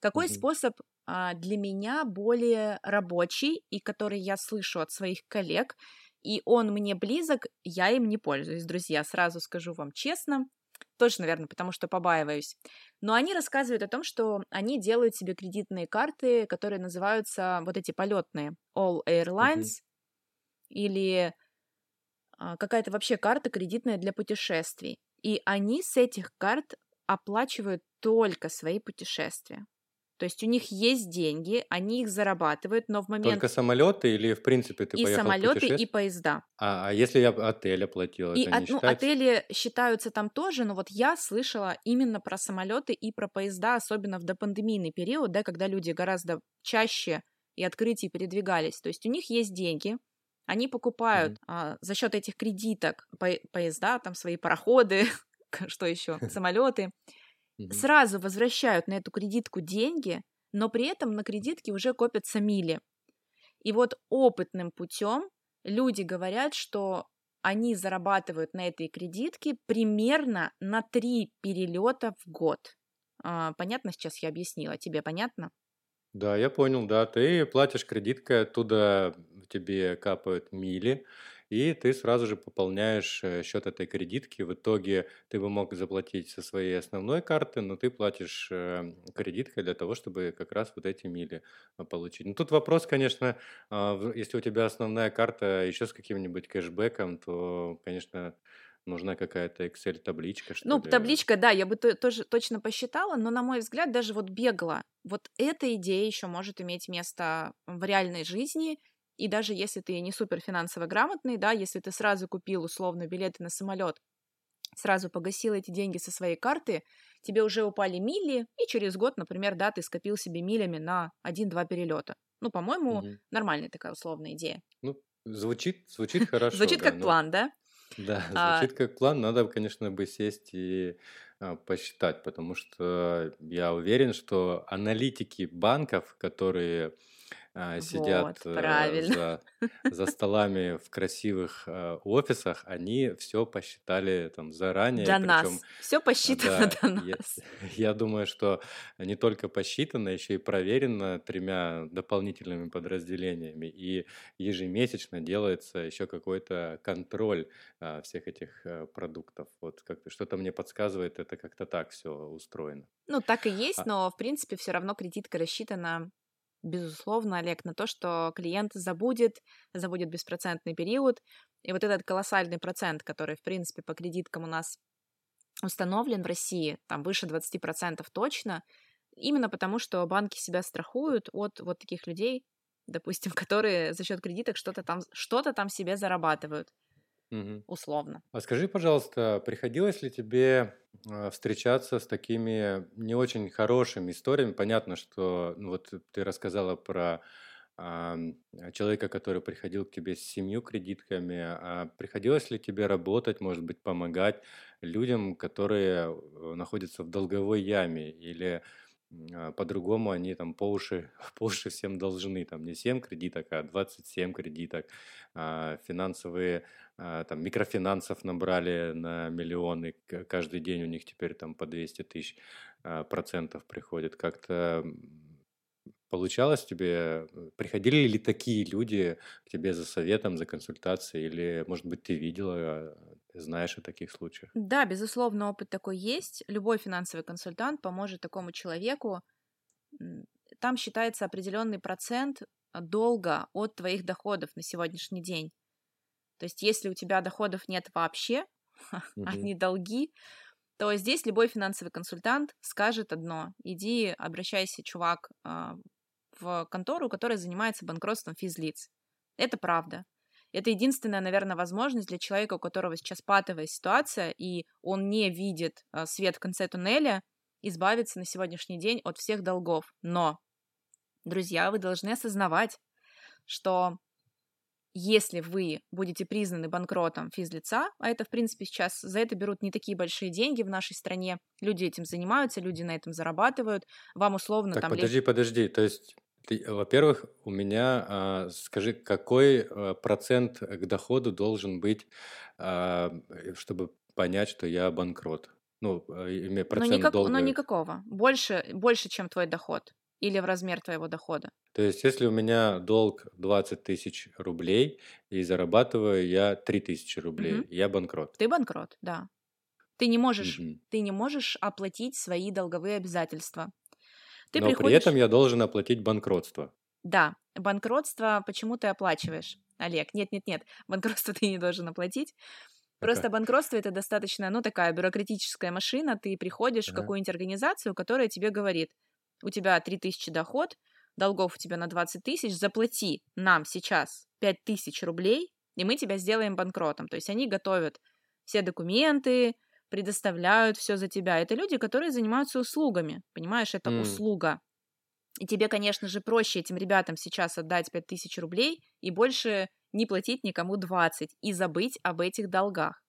B: Какой mm-hmm. способ а, для меня более рабочий и который я слышу от своих коллег, и он мне близок, я им не пользуюсь, друзья, сразу скажу вам честно. тоже, наверное, потому что побаиваюсь. Но они рассказывают о том, что они делают себе кредитные карты, которые называются вот эти полетные All Airlines mm-hmm. или а, какая-то вообще карта кредитная для путешествий. И они с этих карт оплачивают только свои путешествия. То есть у них есть деньги, они их зарабатывают, но в момент...
A: Только самолеты или в принципе ты
B: и
A: поехал
B: самолеты, и поезда.
A: А, а если я отель оплатил,
B: и
A: это
B: от, ну, отели считаются там тоже, но вот я слышала именно про самолеты и про поезда, особенно в допандемийный период, да, когда люди гораздо чаще и открытие передвигались. То есть у них есть деньги, они покупают mm-hmm. а, за счет этих кредиток по- поезда, там свои пароходы, что еще, самолеты сразу возвращают на эту кредитку деньги, но при этом на кредитке уже копятся мили. И вот опытным путем люди говорят, что они зарабатывают на этой кредитке примерно на три перелета в год. А, понятно сейчас я объяснила? Тебе понятно?
A: Да, я понял, да. Ты платишь кредиткой, оттуда тебе капают мили, и ты сразу же пополняешь э, счет этой кредитки. В итоге ты бы мог заплатить со своей основной карты, но ты платишь э, кредиткой для того, чтобы как раз вот эти мили а, получить. Ну, тут вопрос, конечно, а, если у тебя основная карта еще с каким-нибудь кэшбэком, то, конечно, нужна какая-то Excel-табличка, что
B: Ну,
A: ли.
B: табличка, да, я бы тоже точно посчитала, но, на мой взгляд, даже вот бегло, вот эта идея еще может иметь место в реальной жизни, и даже если ты не супер финансово грамотный, да, если ты сразу купил условно билеты на самолет, сразу погасил эти деньги со своей карты, тебе уже упали мили, и через год, например, да, ты скопил себе милями на один-два перелета. Ну, по-моему, угу. нормальная такая условная идея.
A: Ну, звучит, звучит хорошо.
B: Звучит как план, да?
A: Да, а звучит как план. Надо, конечно, бы сесть и а, посчитать, потому что я уверен, что аналитики банков, которые а, сидят
B: Вот, э,
A: за, за столами в красивых э, офисах, они все посчитали там заранее.
B: До нас. Все посчитано
A: да,
B: до
A: я,
B: нас.
A: я думаю, что не только посчитано, еще и проверено тремя дополнительными подразделениями. И ежемесячно делается еще какой-то контроль а, всех этих а, продуктов. Вот как-то что-то мне подсказывает, это как-то так все устроено.
B: Ну, так и есть, а, но, в принципе, все равно кредитка рассчитана безусловно, Олег, на то, что клиент забудет, забудет беспроцентный период. И вот этот колоссальный процент, который, в принципе, по кредиткам у нас установлен в России, там выше 20% точно, именно потому, что банки себя страхуют от вот таких людей, допустим, которые за счет кредиток что-то там, что-то там себе зарабатывают. Мгм. условно.
A: А скажи, пожалуйста, приходилось ли тебе а, встречаться с такими не очень хорошими историями? Понятно, что ну, вот ты рассказала про а, человека, который приходил к тебе с семью кредитками. А приходилось ли тебе работать, может быть, помогать людям, которые э, находятся в долговой яме или а, по-другому они там по уши, по уши всем должны, там не 7 кредиток, а 27 кредиток, финансовые, там микрофинансов набрали на миллионы, каждый день у них теперь там по 200 тысяч процентов приходит. Как-то получалось тебе, приходили ли такие люди к тебе за советом, за консультацией, или, может быть, ты видела знаешь о таких случаях?
B: Да, безусловно, опыт такой есть. Любой финансовый консультант поможет такому человеку. Там считается определенный процент долга от твоих доходов на сегодняшний день. То есть, если у тебя доходов нет вообще, а не долги, то здесь любой финансовый консультант скажет одно. Иди, обращайся, чувак, а, в контору, которая занимается банкротством физлиц. Это правда. Это единственная, наверное, возможность для человека, у которого сейчас патовая ситуация, и он не видит а, свет в конце туннеля, избавиться на сегодняшний день от всех долгов. Но, друзья, вы должны осознавать, что если вы будете признаны банкротом физлица, а это, в принципе, сейчас за это берут не такие большие деньги в нашей стране, люди этим занимаются, люди на этом зарабатывают, вам условно
A: так,
B: там...
A: подожди, лишь... подожди, то есть во-первых, у меня, а, скажи, какой а, процент к доходу должен быть, а, чтобы понять, что я банкрот? Ну, а, имея
B: Но,
A: процент
B: никак... Но
A: долга.
B: никакого. Больше, больше, чем твой доход. Или в размер твоего дохода.
A: То есть, если у меня долг 20 тысяч рублей и зарабатываю я 3 тысячи рублей,
B: Мгм.
A: я банкрот.
B: Ты банкрот, да. Ты не можешь, угу. ты не можешь оплатить свои долговые обязательства.
A: Ты Но приходишь... при этом я должен оплатить банкротство.
B: Да, банкротство почему ты оплачиваешь, Олег? Нет, нет, нет, банкротство ты не должен оплатить. Просто банкротство это достаточно, ну, такая бюрократическая машина. Ты приходишь ага. в какую-нибудь организацию, которая тебе говорит, у тебя 3000 доход, долгов у тебя на 20 тысяч, заплати нам сейчас 5 тысяч рублей, и мы тебя сделаем банкротом. То есть они готовят все документы, предоставляют все за тебя. Это люди, которые занимаются услугами, понимаешь, это mm. услуга. И тебе, конечно же, проще этим ребятам сейчас отдать 5000 рублей и больше не платить никому 20 и забыть об этих долгах.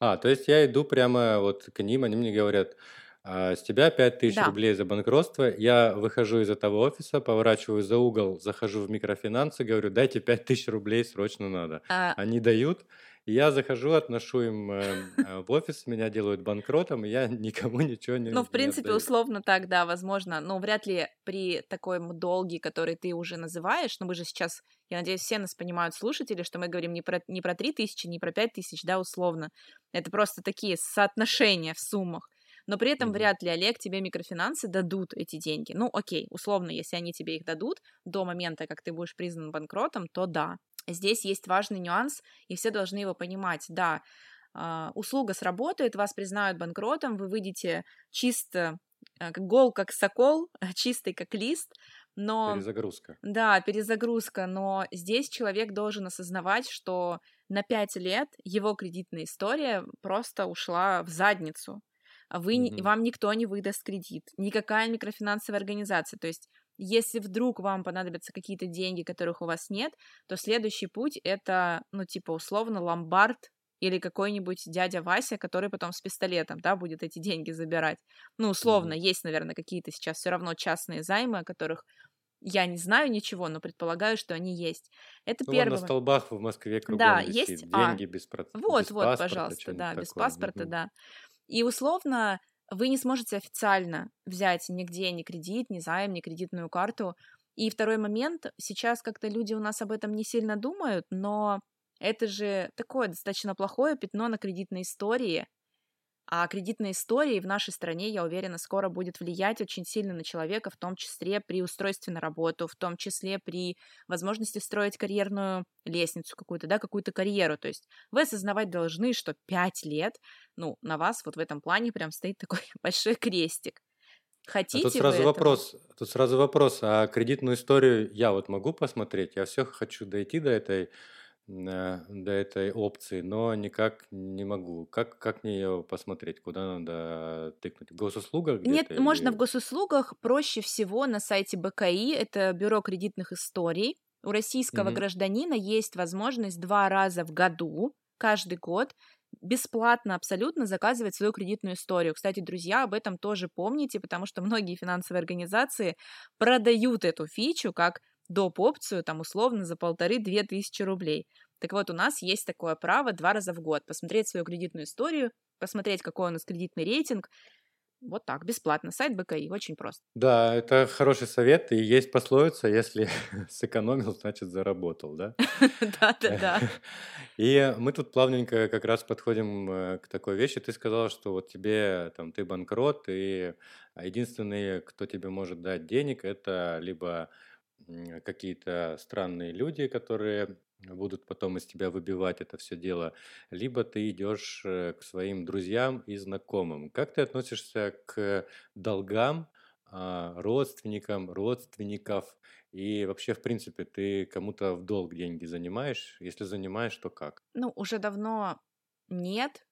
A: А, то есть я иду прямо вот к ним, они мне говорят, а, с тебя 5000 да. рублей за банкротство, я выхожу из этого офиса, поворачиваю за угол, захожу в микрофинансы, говорю, дайте 5000 рублей, срочно надо. А... Они дают, я захожу, отношу им э, э, в офис, меня делают банкротом, и я никому ничего не
B: Ну, в принципе, отдаю. условно так, да, возможно. Но вряд ли при таком долге, который ты уже называешь, но мы же сейчас, я надеюсь, все нас понимают слушатели, что мы говорим не про, не про 3 тысячи, не про 5 тысяч, да, условно. Это просто такие соотношения в суммах но при этом mm-hmm. вряд ли, Олег, тебе микрофинансы дадут эти деньги. Ну, окей, условно, если они тебе их дадут до момента, как ты будешь признан банкротом, то да. Здесь есть важный нюанс, и все должны его понимать. Да, Uh, услуга сработает, вас признают банкротом, вы выйдете чисто, как гол, как сокол, чистый, как лист, но...
A: Перезагрузка.
B: Да, перезагрузка, но здесь человек должен осознавать, что на пять лет его кредитная история просто ушла в задницу а вы, mm-hmm. вам никто не выдаст кредит, никакая микрофинансовая организация. То есть, если вдруг вам понадобятся какие-то деньги, которых у вас нет, то следующий путь это, ну, типа, условно, ломбард или какой-нибудь дядя Вася, который потом с пистолетом, да, будет эти деньги забирать. Ну, условно, mm-hmm. есть, наверное, какие-то сейчас все равно частные займы, о которых я не знаю ничего, но предполагаю, что они есть. Это
A: ну,
B: первое.
A: на столбах в Москве кругом да, висит. есть деньги а, без,
B: вот,
A: без
B: вот, паспорта, пожалуйста, да, без такое. паспорта, mm-hmm. да. И условно вы не сможете официально взять нигде ни кредит, ни займ, ни кредитную карту. И второй момент, сейчас как-то люди у нас об этом не сильно думают, но это же такое достаточно плохое пятно на кредитной истории, а кредитная история в нашей стране, я уверена, скоро будет влиять очень сильно на человека, в том числе при устройстве на работу, в том числе при возможности строить карьерную лестницу какую-то, да, какую-то карьеру. То есть вы осознавать должны, что пять лет, ну, на вас вот в этом плане прям стоит такой большой крестик. Хотите а
A: тут сразу вопрос, тут сразу вопрос, а кредитную историю я вот могу посмотреть? Я все хочу дойти до этой до этой опции, но никак не могу. Как, как мне ее посмотреть? Куда надо тыкнуть? В госуслугах
B: Нет, или... можно в госуслугах. Проще всего на сайте БКИ, это Бюро кредитных историй. У российского угу. гражданина есть возможность два раза в году, каждый год, бесплатно абсолютно заказывать свою кредитную историю. Кстати, друзья, об этом тоже помните, потому что многие финансовые организации продают эту фичу как доп. опцию, там, условно, за полторы-две тысячи рублей. Так вот, у нас есть такое право два раза в год посмотреть свою кредитную историю, посмотреть, какой у нас кредитный рейтинг, вот так, бесплатно. Сайт БКИ, очень просто.
A: Да, это хороший совет. И есть пословица, если сэкономил, значит заработал, да?
B: Да-да-да.
A: И мы тут плавненько как раз подходим э, к такой вещи. Ты сказала, что вот тебе, там, ты банкрот, и единственный, кто тебе может дать денег, это либо какие-то странные люди, которые будут потом из тебя выбивать это все дело, либо ты идешь э, к своим друзьям и знакомым. Как ты относишься к долгам, а, родственникам, родственников и вообще, в принципе, ты кому-то в долг деньги занимаешь? Если занимаешь, то как?
B: Ну, уже давно нет.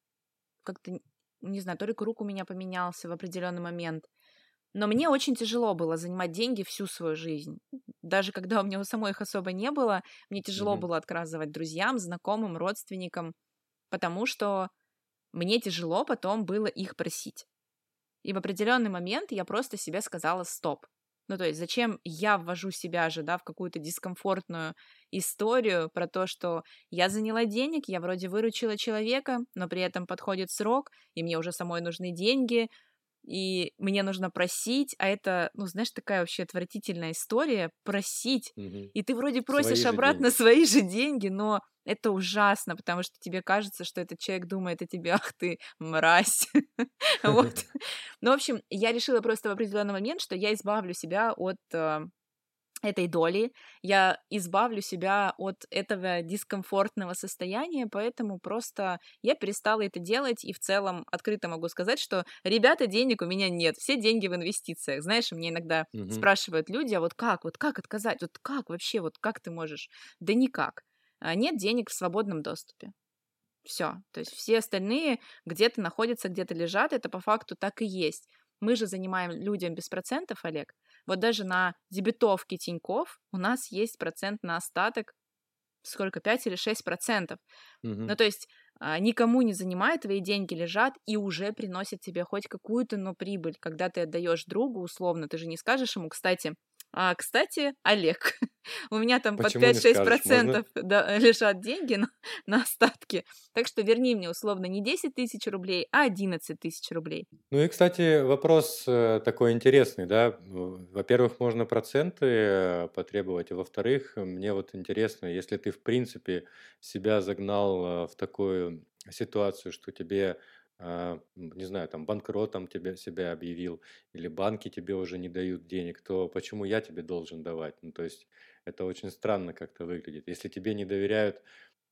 B: Как-то, не знаю, то ли круг у меня поменялся в определенный момент. Но мне очень тяжело было занимать деньги всю свою жизнь. Даже когда у меня у самой их особо не было, мне тяжело mm-hmm. было отказывать друзьям, знакомым, родственникам, потому что мне тяжело потом было их просить. И в определенный момент я просто себе сказала стоп. Ну, то есть, зачем я ввожу себя же, да, в какую-то дискомфортную историю про то, что я заняла денег, я вроде выручила человека, но при этом подходит срок, и мне уже самой нужны деньги, и мне нужно просить, а это, ну, знаешь, такая вообще отвратительная история, просить,
A: Мгм.
B: и ты вроде просишь
A: Свои
B: обратно
A: деньги.
B: свои же деньги, но это ужасно, потому что тебе кажется, что этот человек думает о тебе, ах ты мразь. Вот. Ну, в общем, я решила просто в определенный момент, что я избавлю себя от э, этой доли, я избавлю себя от этого дискомфортного состояния, поэтому просто я перестала это делать, и в целом открыто могу сказать, что, ребята, денег у меня нет, все деньги в инвестициях. Знаешь, мне иногда
A: Мгм.
B: спрашивают люди, а вот как, вот как отказать, вот как вообще, вот как ты можешь? Да никак. А, Нет денег в свободном доступе. Все. То есть все остальные где-то находятся, где-то лежат, это по факту так и есть. Мы же занимаем людям без процентов, Олег. Вот даже на дебетовке Тиньков у нас есть процент на остаток, сколько, 5 или 6 процентов.
A: Мгм.
B: Ну, то есть а, никому не занимает, твои деньги лежат и уже приносят тебе хоть какую-то, но прибыль. Когда ты отдаешь другу, условно, ты же не скажешь ему, кстати, а, кстати, Олег, у меня там под
A: Почему не
B: 5-6
A: скажешь?
B: процентов да, лежат деньги на, на остатки, так что верни мне условно не 10 тысяч рублей, а 11 тысяч рублей.
A: Ну и, кстати, вопрос э, такой интересный, да. Во-первых, можно проценты э, потребовать, а во-вторых, мне вот интересно, если ты, в принципе, себя загнал э, в такую ситуацию, что тебе, не знаю, там банкротом тебя, себя объявил, или банки тебе уже не дают денег, то почему я тебе должен давать? Ну, то есть это очень странно как-то выглядит. Если тебе не доверяют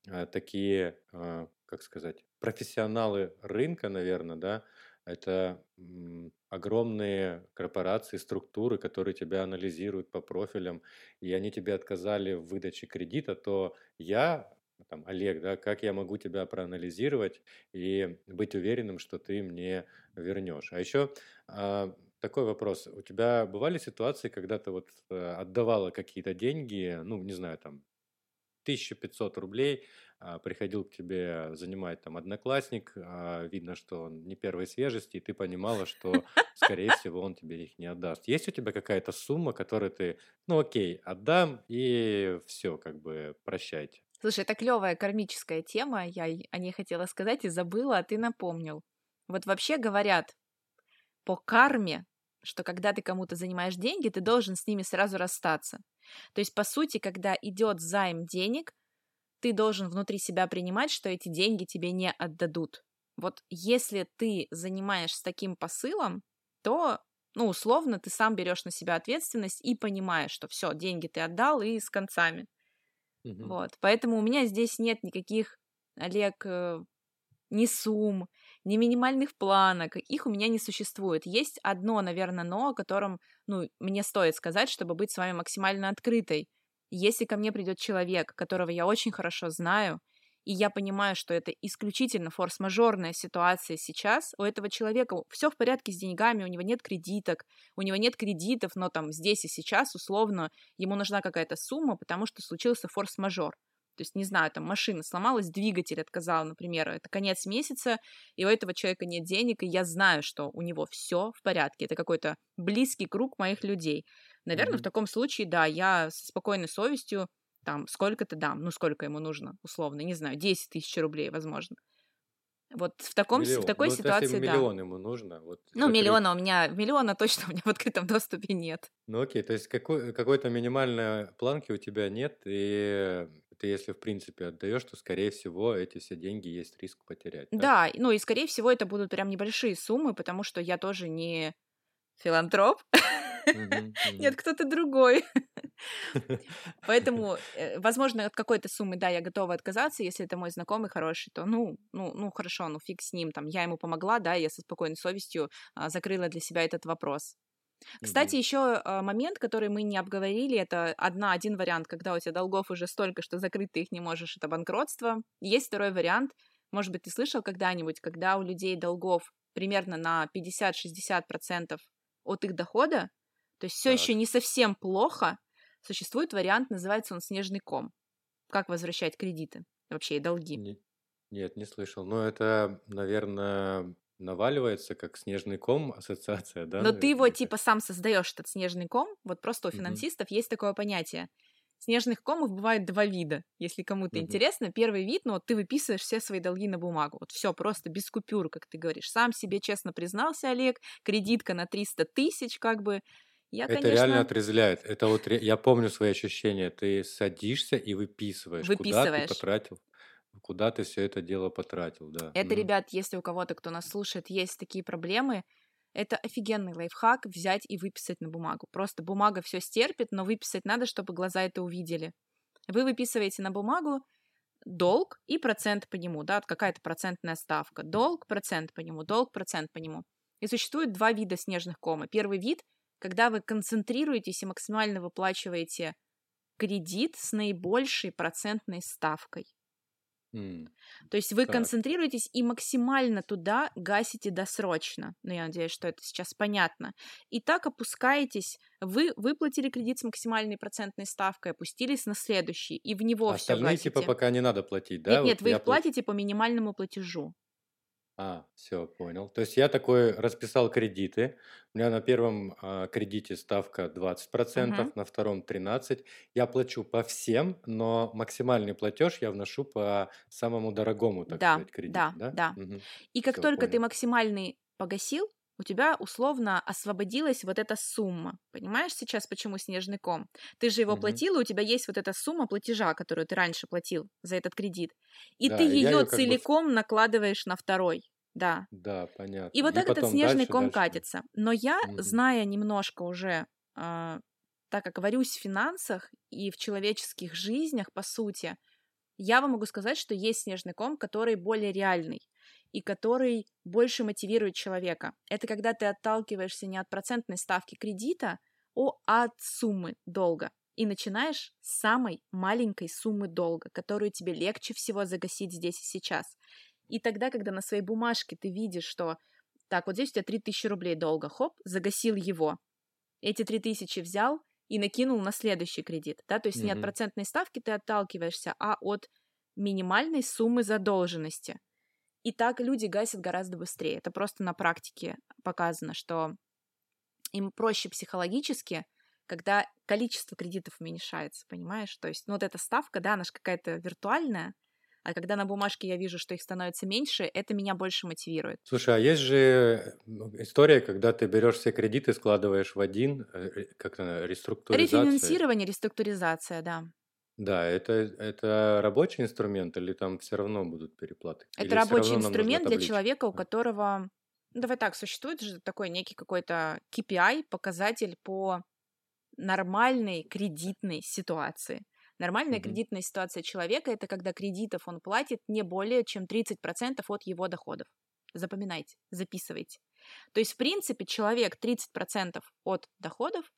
A: а, такие, а, как сказать, профессионалы рынка, наверное, да, это огромные корпорации, структуры, которые тебя анализируют по профилям, и они тебе отказали в выдаче кредита, то я, там, Олег, да, как я могу тебя проанализировать и быть уверенным, что ты мне вернешь? А еще а, такой вопрос. У тебя бывали ситуации, когда ты вот э, отдавала какие-то деньги, ну, не знаю, там, 1500 рублей, а, приходил к тебе занимать там одноклассник, а, видно, что он не первой свежести, и ты понимала, что, скорее всего, он тебе их не отдаст. Есть у тебя какая-то сумма, которую ты, ну окей, отдам, и все, как бы, прощайте.
B: Слушай, это клевая кармическая тема, я о ней хотела сказать и забыла, а ты напомнил. Вот вообще говорят по карме, что когда ты кому-то занимаешь деньги, ты должен с ними сразу расстаться. То есть, по сути, когда идет займ денег, ты должен внутри себя принимать, что эти деньги тебе не отдадут. Вот если ты занимаешь с таким посылом, то, ну, условно, ты сам берешь на себя ответственность и понимаешь, что все, деньги ты отдал и с концами.
A: Мгм.
B: Вот. Поэтому у меня здесь нет никаких, Олег, э, ни сумм, ни минимальных планок. Их у меня не существует. Есть одно, наверное, но, о котором, ну, мне стоит сказать, чтобы быть с вами максимально открытой. Если ко мне придет человек, которого я очень хорошо знаю, и я понимаю, что это исключительно форс-мажорная ситуация сейчас, у этого человека все в порядке с деньгами, у него нет кредиток, у него нет кредитов, но там здесь и сейчас, условно, ему нужна какая-то сумма, потому что случился форс-мажор. То есть, не знаю, там машина сломалась, двигатель отказал, например, это конец месяца, и у этого человека нет денег, и я знаю, что у него все в порядке. Это какой-то близкий круг моих людей. Наверное,
A: Мгм.
B: в таком случае, да, я со спокойной совестью там сколько-то дам, ну сколько ему нужно, условно, не знаю, 10 тысяч рублей, возможно. Вот в, таком, с- в
A: Миллион.
B: такой
A: Ну,
B: ситуации, да.
A: миллион ему нужно, вот
B: Ну,
A: закрыть.
B: миллиона у меня, миллиона точно у меня в открытом доступе нет.
A: Ну окей, то есть какой, какой-то минимальной планки у тебя нет, и ты если в принципе отдаешь, то скорее всего эти все деньги есть риск потерять, так?
B: Да, ну и скорее всего это будут прям небольшие суммы, потому что я тоже не филантроп, нет, кто-то другой. Поэтому, э, возможно, от какой-то суммы, да, я готова отказаться, если это мой знакомый хороший, то, ну, ну, ну, хорошо, ну, фиг с ним, там, я ему помогла, да, я со спокойной совестью а, закрыла для себя этот вопрос. Кстати,
A: Мгм.
B: еще момент, который мы не обговорили, это одна, один вариант, когда у тебя долгов уже столько, что закрыть ты их не можешь, это банкротство. Есть второй вариант, может быть, ты слышал когда-нибудь, когда у людей долгов примерно на 50-60% от их дохода, то есть все еще не совсем плохо, существует вариант, называется он снежный ком. Как возвращать кредиты, вообще и долги.
A: Не- Нет, не слышал. Но это, наверное, наваливается как снежный ком ассоциация, да?
B: Но ты его типа сам создаешь этот снежный ком. Вот просто у финансистов есть такое понятие. Снежных комов бывает два вида, если кому-то
A: Мгм.
B: интересно. Первый вид, ну вот ты выписываешь все свои долги на бумагу. Вот все просто без купюр, как ты говоришь. Сам себе честно признался, Олег, кредитка на 300 тысяч, как бы. Я,
A: Это
B: конечно,
A: реально отрезвляет. Это вот я помню свои ощущения. Ты садишься и выписываешь, куда ты
B: выписываешь.
A: потратил, куда ты все это дело потратил, да.
B: Это,
A: Мгм.
B: ребят, если у кого-то, кто нас слушает, есть такие проблемы, это офигенный лайфхак взять и выписать на бумагу. Просто бумага все стерпит, но выписать надо, чтобы глаза это увидели. Вы выписываете на бумагу долг и процент по нему, да, какая-то процентная ставка. Долг, процент по нему, долг, процент по нему. И существует два вида снежных кома. Первый вид, когда вы концентрируетесь и максимально выплачиваете кредит с наибольшей процентной ставкой.
A: М,
B: То есть вы
A: Так.
B: концентрируетесь и максимально туда гасите досрочно. Ну, я надеюсь, что это сейчас понятно. И так опускаетесь. Вы выплатили кредит с максимальной процентной ставкой, опустились на следующий, и в него все
A: Остальные типа пока не надо платить, да?
B: Нет,
A: Вот
B: нет, вы
A: я
B: их платите по минимальному платежу.
A: А, все, понял. То есть я такой расписал кредиты. У меня на первом а, кредите ставка 20%,
B: Мгм.
A: на втором 13%. Я плачу по всем, но максимальный платеж я вношу по самому дорогому, так
B: Да,
A: сказать, кредиту,
B: да,
A: да?
B: да.
A: Мгм.
B: И как
A: Всё,
B: только ты
A: понял.
B: максимальный погасил, у тебя условно освободилась вот эта сумма. Понимаешь сейчас, почему снежный ком? Ты же его
A: Мгм.
B: платил, и у тебя есть вот эта сумма платежа, которую ты раньше платил за этот кредит. И
A: Да,
B: ты
A: и
B: ее
A: как бы
B: целиком накладываешь на второй. Да.
A: Да, понятно.
B: И вот
A: И
B: так этот снежный
A: дальше,
B: ком
A: дальше.
B: катится. Но я,
A: Мгм.
B: зная немножко уже, а, так как варюсь в финансах и в человеческих жизнях, по сути, я вам могу сказать, что есть снежный ком, который более реальный и который больше мотивирует человека. Это когда ты отталкиваешься не от процентной ставки кредита, а от суммы долга. И начинаешь с самой маленькой суммы долга, которую тебе легче всего загасить здесь и сейчас. И тогда, когда на своей бумажке ты видишь, что так, вот здесь у тебя 3000 рублей долга, хоп, загасил его. Эти 3000 взял и накинул на следующий кредит, да, то есть не от процентной ставки ты отталкиваешься, а от минимальной суммы задолженности. И так люди гасят гораздо быстрее. Это просто на практике показано, что им проще психологически, когда количество кредитов уменьшается, понимаешь? То есть, ну вот эта ставка, да, она же какая-то виртуальная, а когда на бумажке я вижу, что их становится меньше, это меня больше мотивирует.
A: Слушай, а есть же ну, история, когда ты берешь все кредиты, складываешь в один, э, э, как то реструктуризация.
B: Рефинансирование, реструктуризация, да.
A: Да, это, это рабочий инструмент или там все равно будут переплаты?
B: Это
A: Или
B: рабочий инструмент для человека, у которого, ну, давай так, существует же такой некий какой-то KPI, показатель по нормальной кредитной ситуации. Нормальная
A: Мгм.
B: кредитная ситуация человека это когда кредитов он платит не более чем 30% от его доходов. Запоминайте, записывайте. То есть, в принципе, человек 30% от доходов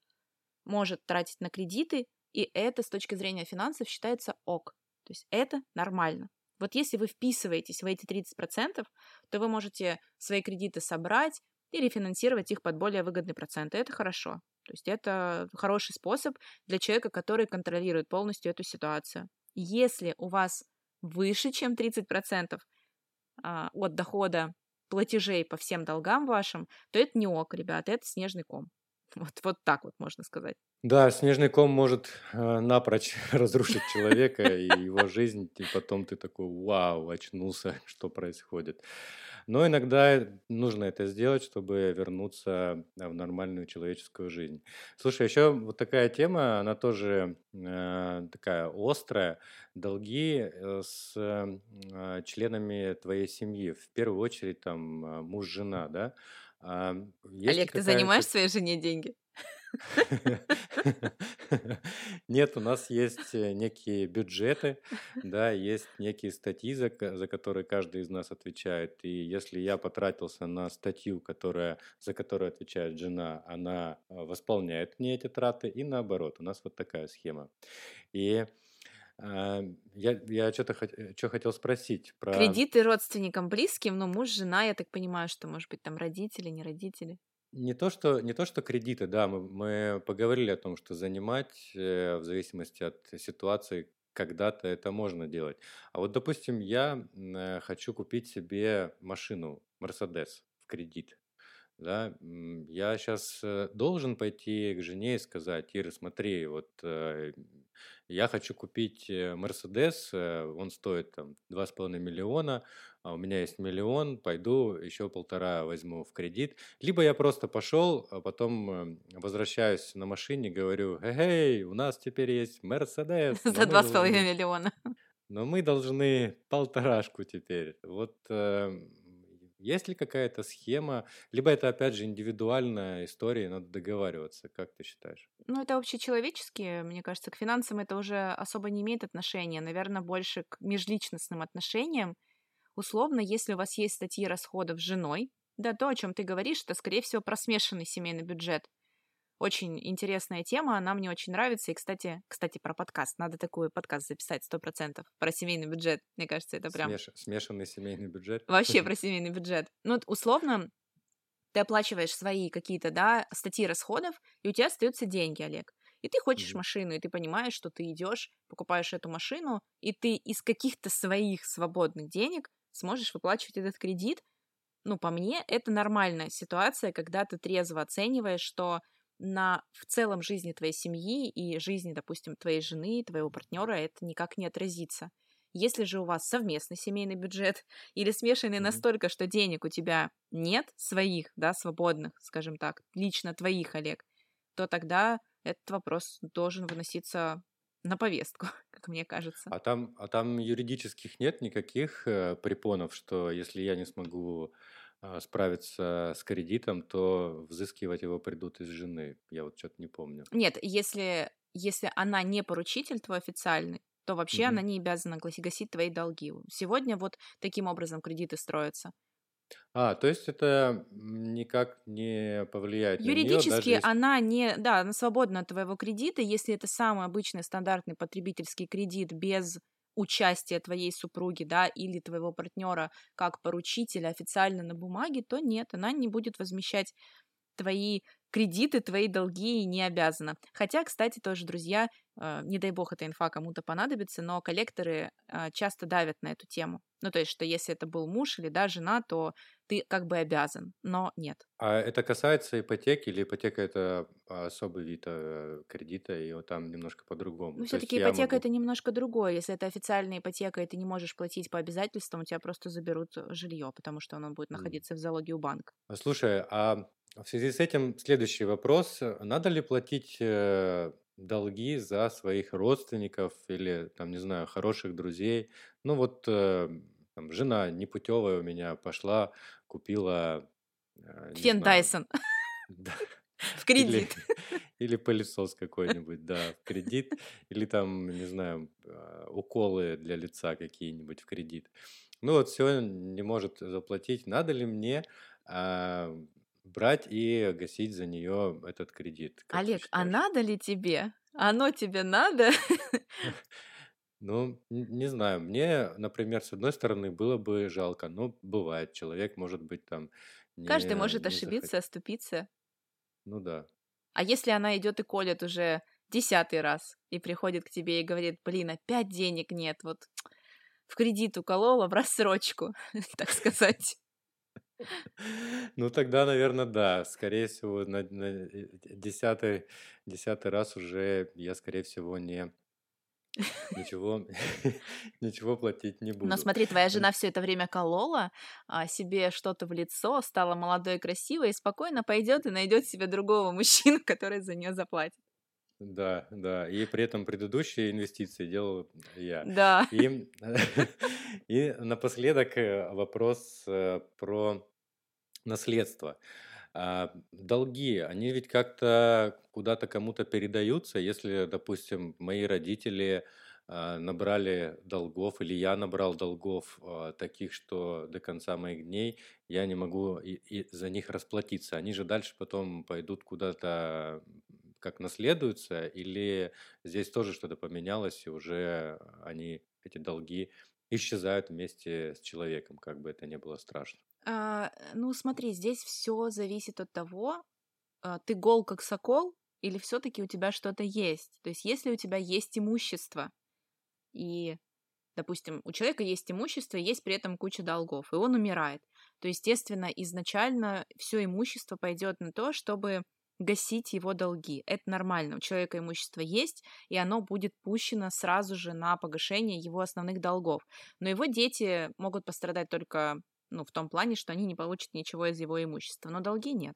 B: может тратить на кредиты, и это с точки зрения финансов считается ок. То есть это нормально. Вот если вы вписываетесь в эти 30%, то вы можете свои кредиты собрать и рефинансировать их под более выгодный процент. И это хорошо. То есть это хороший способ для человека, который контролирует полностью эту ситуацию. Если у вас выше, чем 30% а, от дохода платежей по всем долгам вашим, то это не ок, ребята, это снежный ком. Вот, вот так вот можно сказать.
A: Да, снежный ком может э, напрочь разрушить человека и его жизнь, и потом ты такой, вау, очнулся, что происходит. Но иногда нужно это сделать, чтобы вернуться э, в нормальную человеческую жизнь. Слушай, еще вот такая тема, она тоже э, такая острая. Долги э, с э, членами твоей семьи, в первую очередь там э, муж, жена, да? А, есть
B: Олег, ты занимаешь своей жене деньги?
A: Нет, у нас есть э, некие бюджеты, да, есть некие статьи, за, за которые каждый из нас отвечает. И если я потратился на статью, которая, за которую отвечает жена, она э, восполняет мне эти траты, и наоборот. У нас вот такая схема. И я, я что-то что хотел спросить про...
B: Кредиты родственникам близким, ну, муж, жена, я так понимаю, что, может быть, там родители, не родители.
A: Не то, что, не то, что кредиты, да, мы, мы поговорили о том, что занимать э, в зависимости от ситуации когда-то это можно делать. А вот, допустим, я э, хочу купить себе машину Mercedes в кредит. Да, я сейчас должен пойти к жене и сказать, Ира, смотри, вот э, я хочу купить э, Мерседес, э, он стоит там 2,5 миллиона, а у меня есть миллион, пойду еще полтора возьму в кредит. Либо я просто пошел, а потом э, возвращаюсь на машине, говорю, эй, у нас теперь есть Мерседес.
B: За 2,5 миллиона.
A: Но мы должны полторашку теперь. Вот э, есть ли какая-то схема, либо это, опять же, индивидуальная история, надо договариваться, как ты считаешь?
B: Ну, это общечеловеческие, мне кажется, к финансам это уже особо не имеет отношения, наверное, больше к межличностным отношениям. Условно, если у вас есть статьи расходов с женой, да, то, о чем ты говоришь, это, скорее всего, про смешанный семейный бюджет. Очень интересная тема, она мне очень нравится. И, кстати, кстати, про подкаст. Надо такой подкаст записать сто процентов про семейный бюджет. Мне кажется, это прям...
A: Смеш... Смешанный семейный бюджет.
B: Вообще про семейный бюджет. Ну, условно, ты оплачиваешь свои какие-то, да, статьи расходов, и у тебя остаются деньги, Олег. И ты хочешь mm-hmm. машину, и ты понимаешь, что ты идешь, покупаешь эту машину, и ты из каких-то своих свободных денег сможешь выплачивать этот кредит. Ну, по мне, это нормальная ситуация, когда ты трезво оцениваешь, что на в целом жизни твоей семьи и жизни, допустим, твоей жены, твоего партнера это никак не отразится. Если же у вас совместный семейный бюджет или смешанный mm-hmm. настолько, что денег у тебя нет своих, да, свободных, скажем так, лично твоих, Олег, то тогда этот вопрос должен выноситься на повестку, как мне кажется.
A: А там, а там юридических нет никаких э, препонов, что если я не смогу справиться с кредитом, то взыскивать его придут из жены. Я вот что-то не помню.
B: Нет, если, если она не поручитель твой официальный, то вообще угу. она не обязана гасить твои долги. Сегодня вот таким образом кредиты строятся.
A: А, то есть это никак не повлияет
B: Юридически
A: на нее,
B: если... она не, да, она свободна от твоего кредита, если это самый обычный стандартный потребительский кредит без участие твоей супруги, да, или твоего партнера как поручителя официально на бумаге, то нет, она не будет возмещать твои кредиты, твои долги не обязана. Хотя, кстати, тоже, друзья, не дай бог эта инфа кому-то понадобится, но коллекторы э, часто давят на эту тему. Ну, то есть, что если это был муж или да, жена, то ты как бы обязан, но нет.
A: А это касается ипотеки или ипотека это особый вид э, кредита, и вот там немножко по-другому?
B: Ну, все-таки ипотека могу... это немножко другое. Если это официальная ипотека, и ты не можешь платить по обязательствам, у тебя просто заберут жилье, потому что оно будет находиться mm. в залоге у банка.
A: Слушай, а в связи с этим следующий вопрос. Надо ли платить э, долги за своих родственников или, там, не знаю, хороших друзей? Ну вот э, там, жена непутевая у меня пошла, купила...
B: Э, Фен Дайсон. В кредит.
A: Или, или пылесос какой-нибудь, да, в кредит. Или там, не знаю, уколы для лица какие-нибудь в кредит. Ну вот все не может заплатить. Надо ли мне а, брать и гасить за нее этот кредит.
B: Олег, а надо ли тебе? Оно тебе надо?
A: Ну, не знаю. Мне, например, с одной стороны, было бы жалко. Но бывает, человек может быть там
B: не, Каждый может ошибиться, захот... оступиться.
A: Ну да.
B: А если она идет и колет уже десятый раз и приходит к тебе и говорит, блин, опять денег нет, вот в кредит уколола в рассрочку, так сказать.
A: Ну, тогда, наверное, да. Скорее всего, на, на э, десятый, десятый раз уже я, скорее всего, не ничего, ничего платить не буду.
B: Но смотри, твоя жена все это время колола а, себе что-то в лицо, стала молодой и красивой, и спокойно пойдет и найдет себе другого мужчину, который за нее заплатит.
A: Да, да. И при этом предыдущие инвестиции делал я.
B: Да.
A: И, и напоследок э, вопрос э, про наследство. А, долги, они ведь как-то куда-то кому-то передаются. Если, допустим, мои родители а, набрали долгов, или я набрал долгов а, таких, что до конца моих дней я не могу и, и за них расплатиться. Они же дальше потом пойдут куда-то как наследуются, или здесь тоже что-то поменялось, и уже они, эти долги, исчезают вместе с человеком, как бы это ни было страшно.
B: А, ну, смотри, здесь все зависит от того, а, ты гол как сокол или все-таки у тебя что-то есть. То есть, если у тебя есть имущество, и, допустим, у человека есть имущество, есть при этом куча долгов, и он умирает, то, естественно, изначально все имущество пойдет на то, чтобы гасить его долги. Это нормально. У человека имущество есть, и оно будет пущено сразу же на погашение его основных долгов. Но его дети могут пострадать только ну, в том плане, что они не получат ничего из его имущества, но долги нет.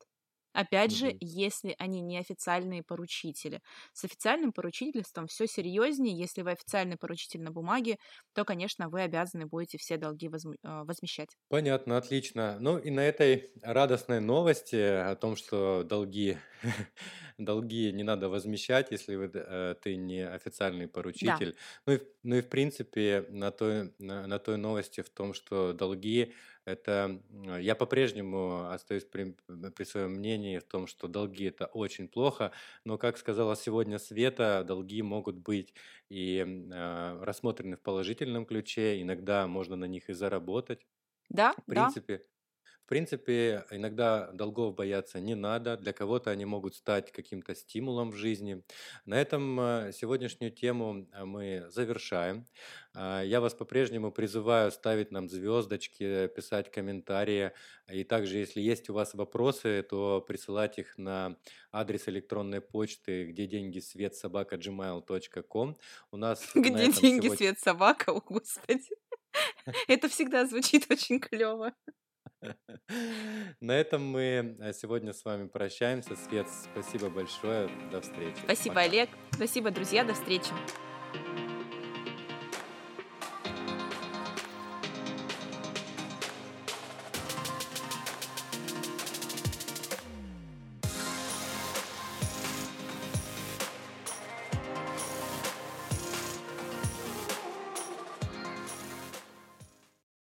B: Опять же,
A: Мгм.
B: если они не официальные поручители. С официальным поручительством все серьезнее. Если вы официальный поручитель на бумаге, то, конечно, вы обязаны будете все долги возм- э, возмещать.
A: Понятно, отлично. Ну и на этой радостной новости о том, что долги, долги не надо возмещать, если вы, э, ты не официальный
B: Да,
A: поручитель. Ну и, ну и в принципе на той, на, на той новости в том, что долги это м, я по-прежнему остаюсь при, при своем мнении в том, что долги это очень плохо, но как сказала сегодня Света, долги могут быть и а, рассмотрены в положительном ключе, иногда можно на них и заработать.
B: да,
A: В
B: да.
A: В принципе, иногда долгов бояться не надо. Для кого-то они могут стать каким-то стимулом в жизни. На этом э, сегодняшнюю тему э, мы завершаем. А, Я вас по-прежнему призываю ставить нам звездочки, писать комментарии. И также, если есть у вас вопросы, то присылать их на адрес электронной почты, где деньги свет собака gmail.com. У нас на
B: Где деньги,
A: сегодня...
B: свет, собака, о господи. Это всегда звучит очень клево.
A: На этом мы э, сегодня с вами прощаемся. Свет, спасибо большое. До встречи.
B: Спасибо,
A: Пока.
B: Олег. Спасибо, друзья. До встречи.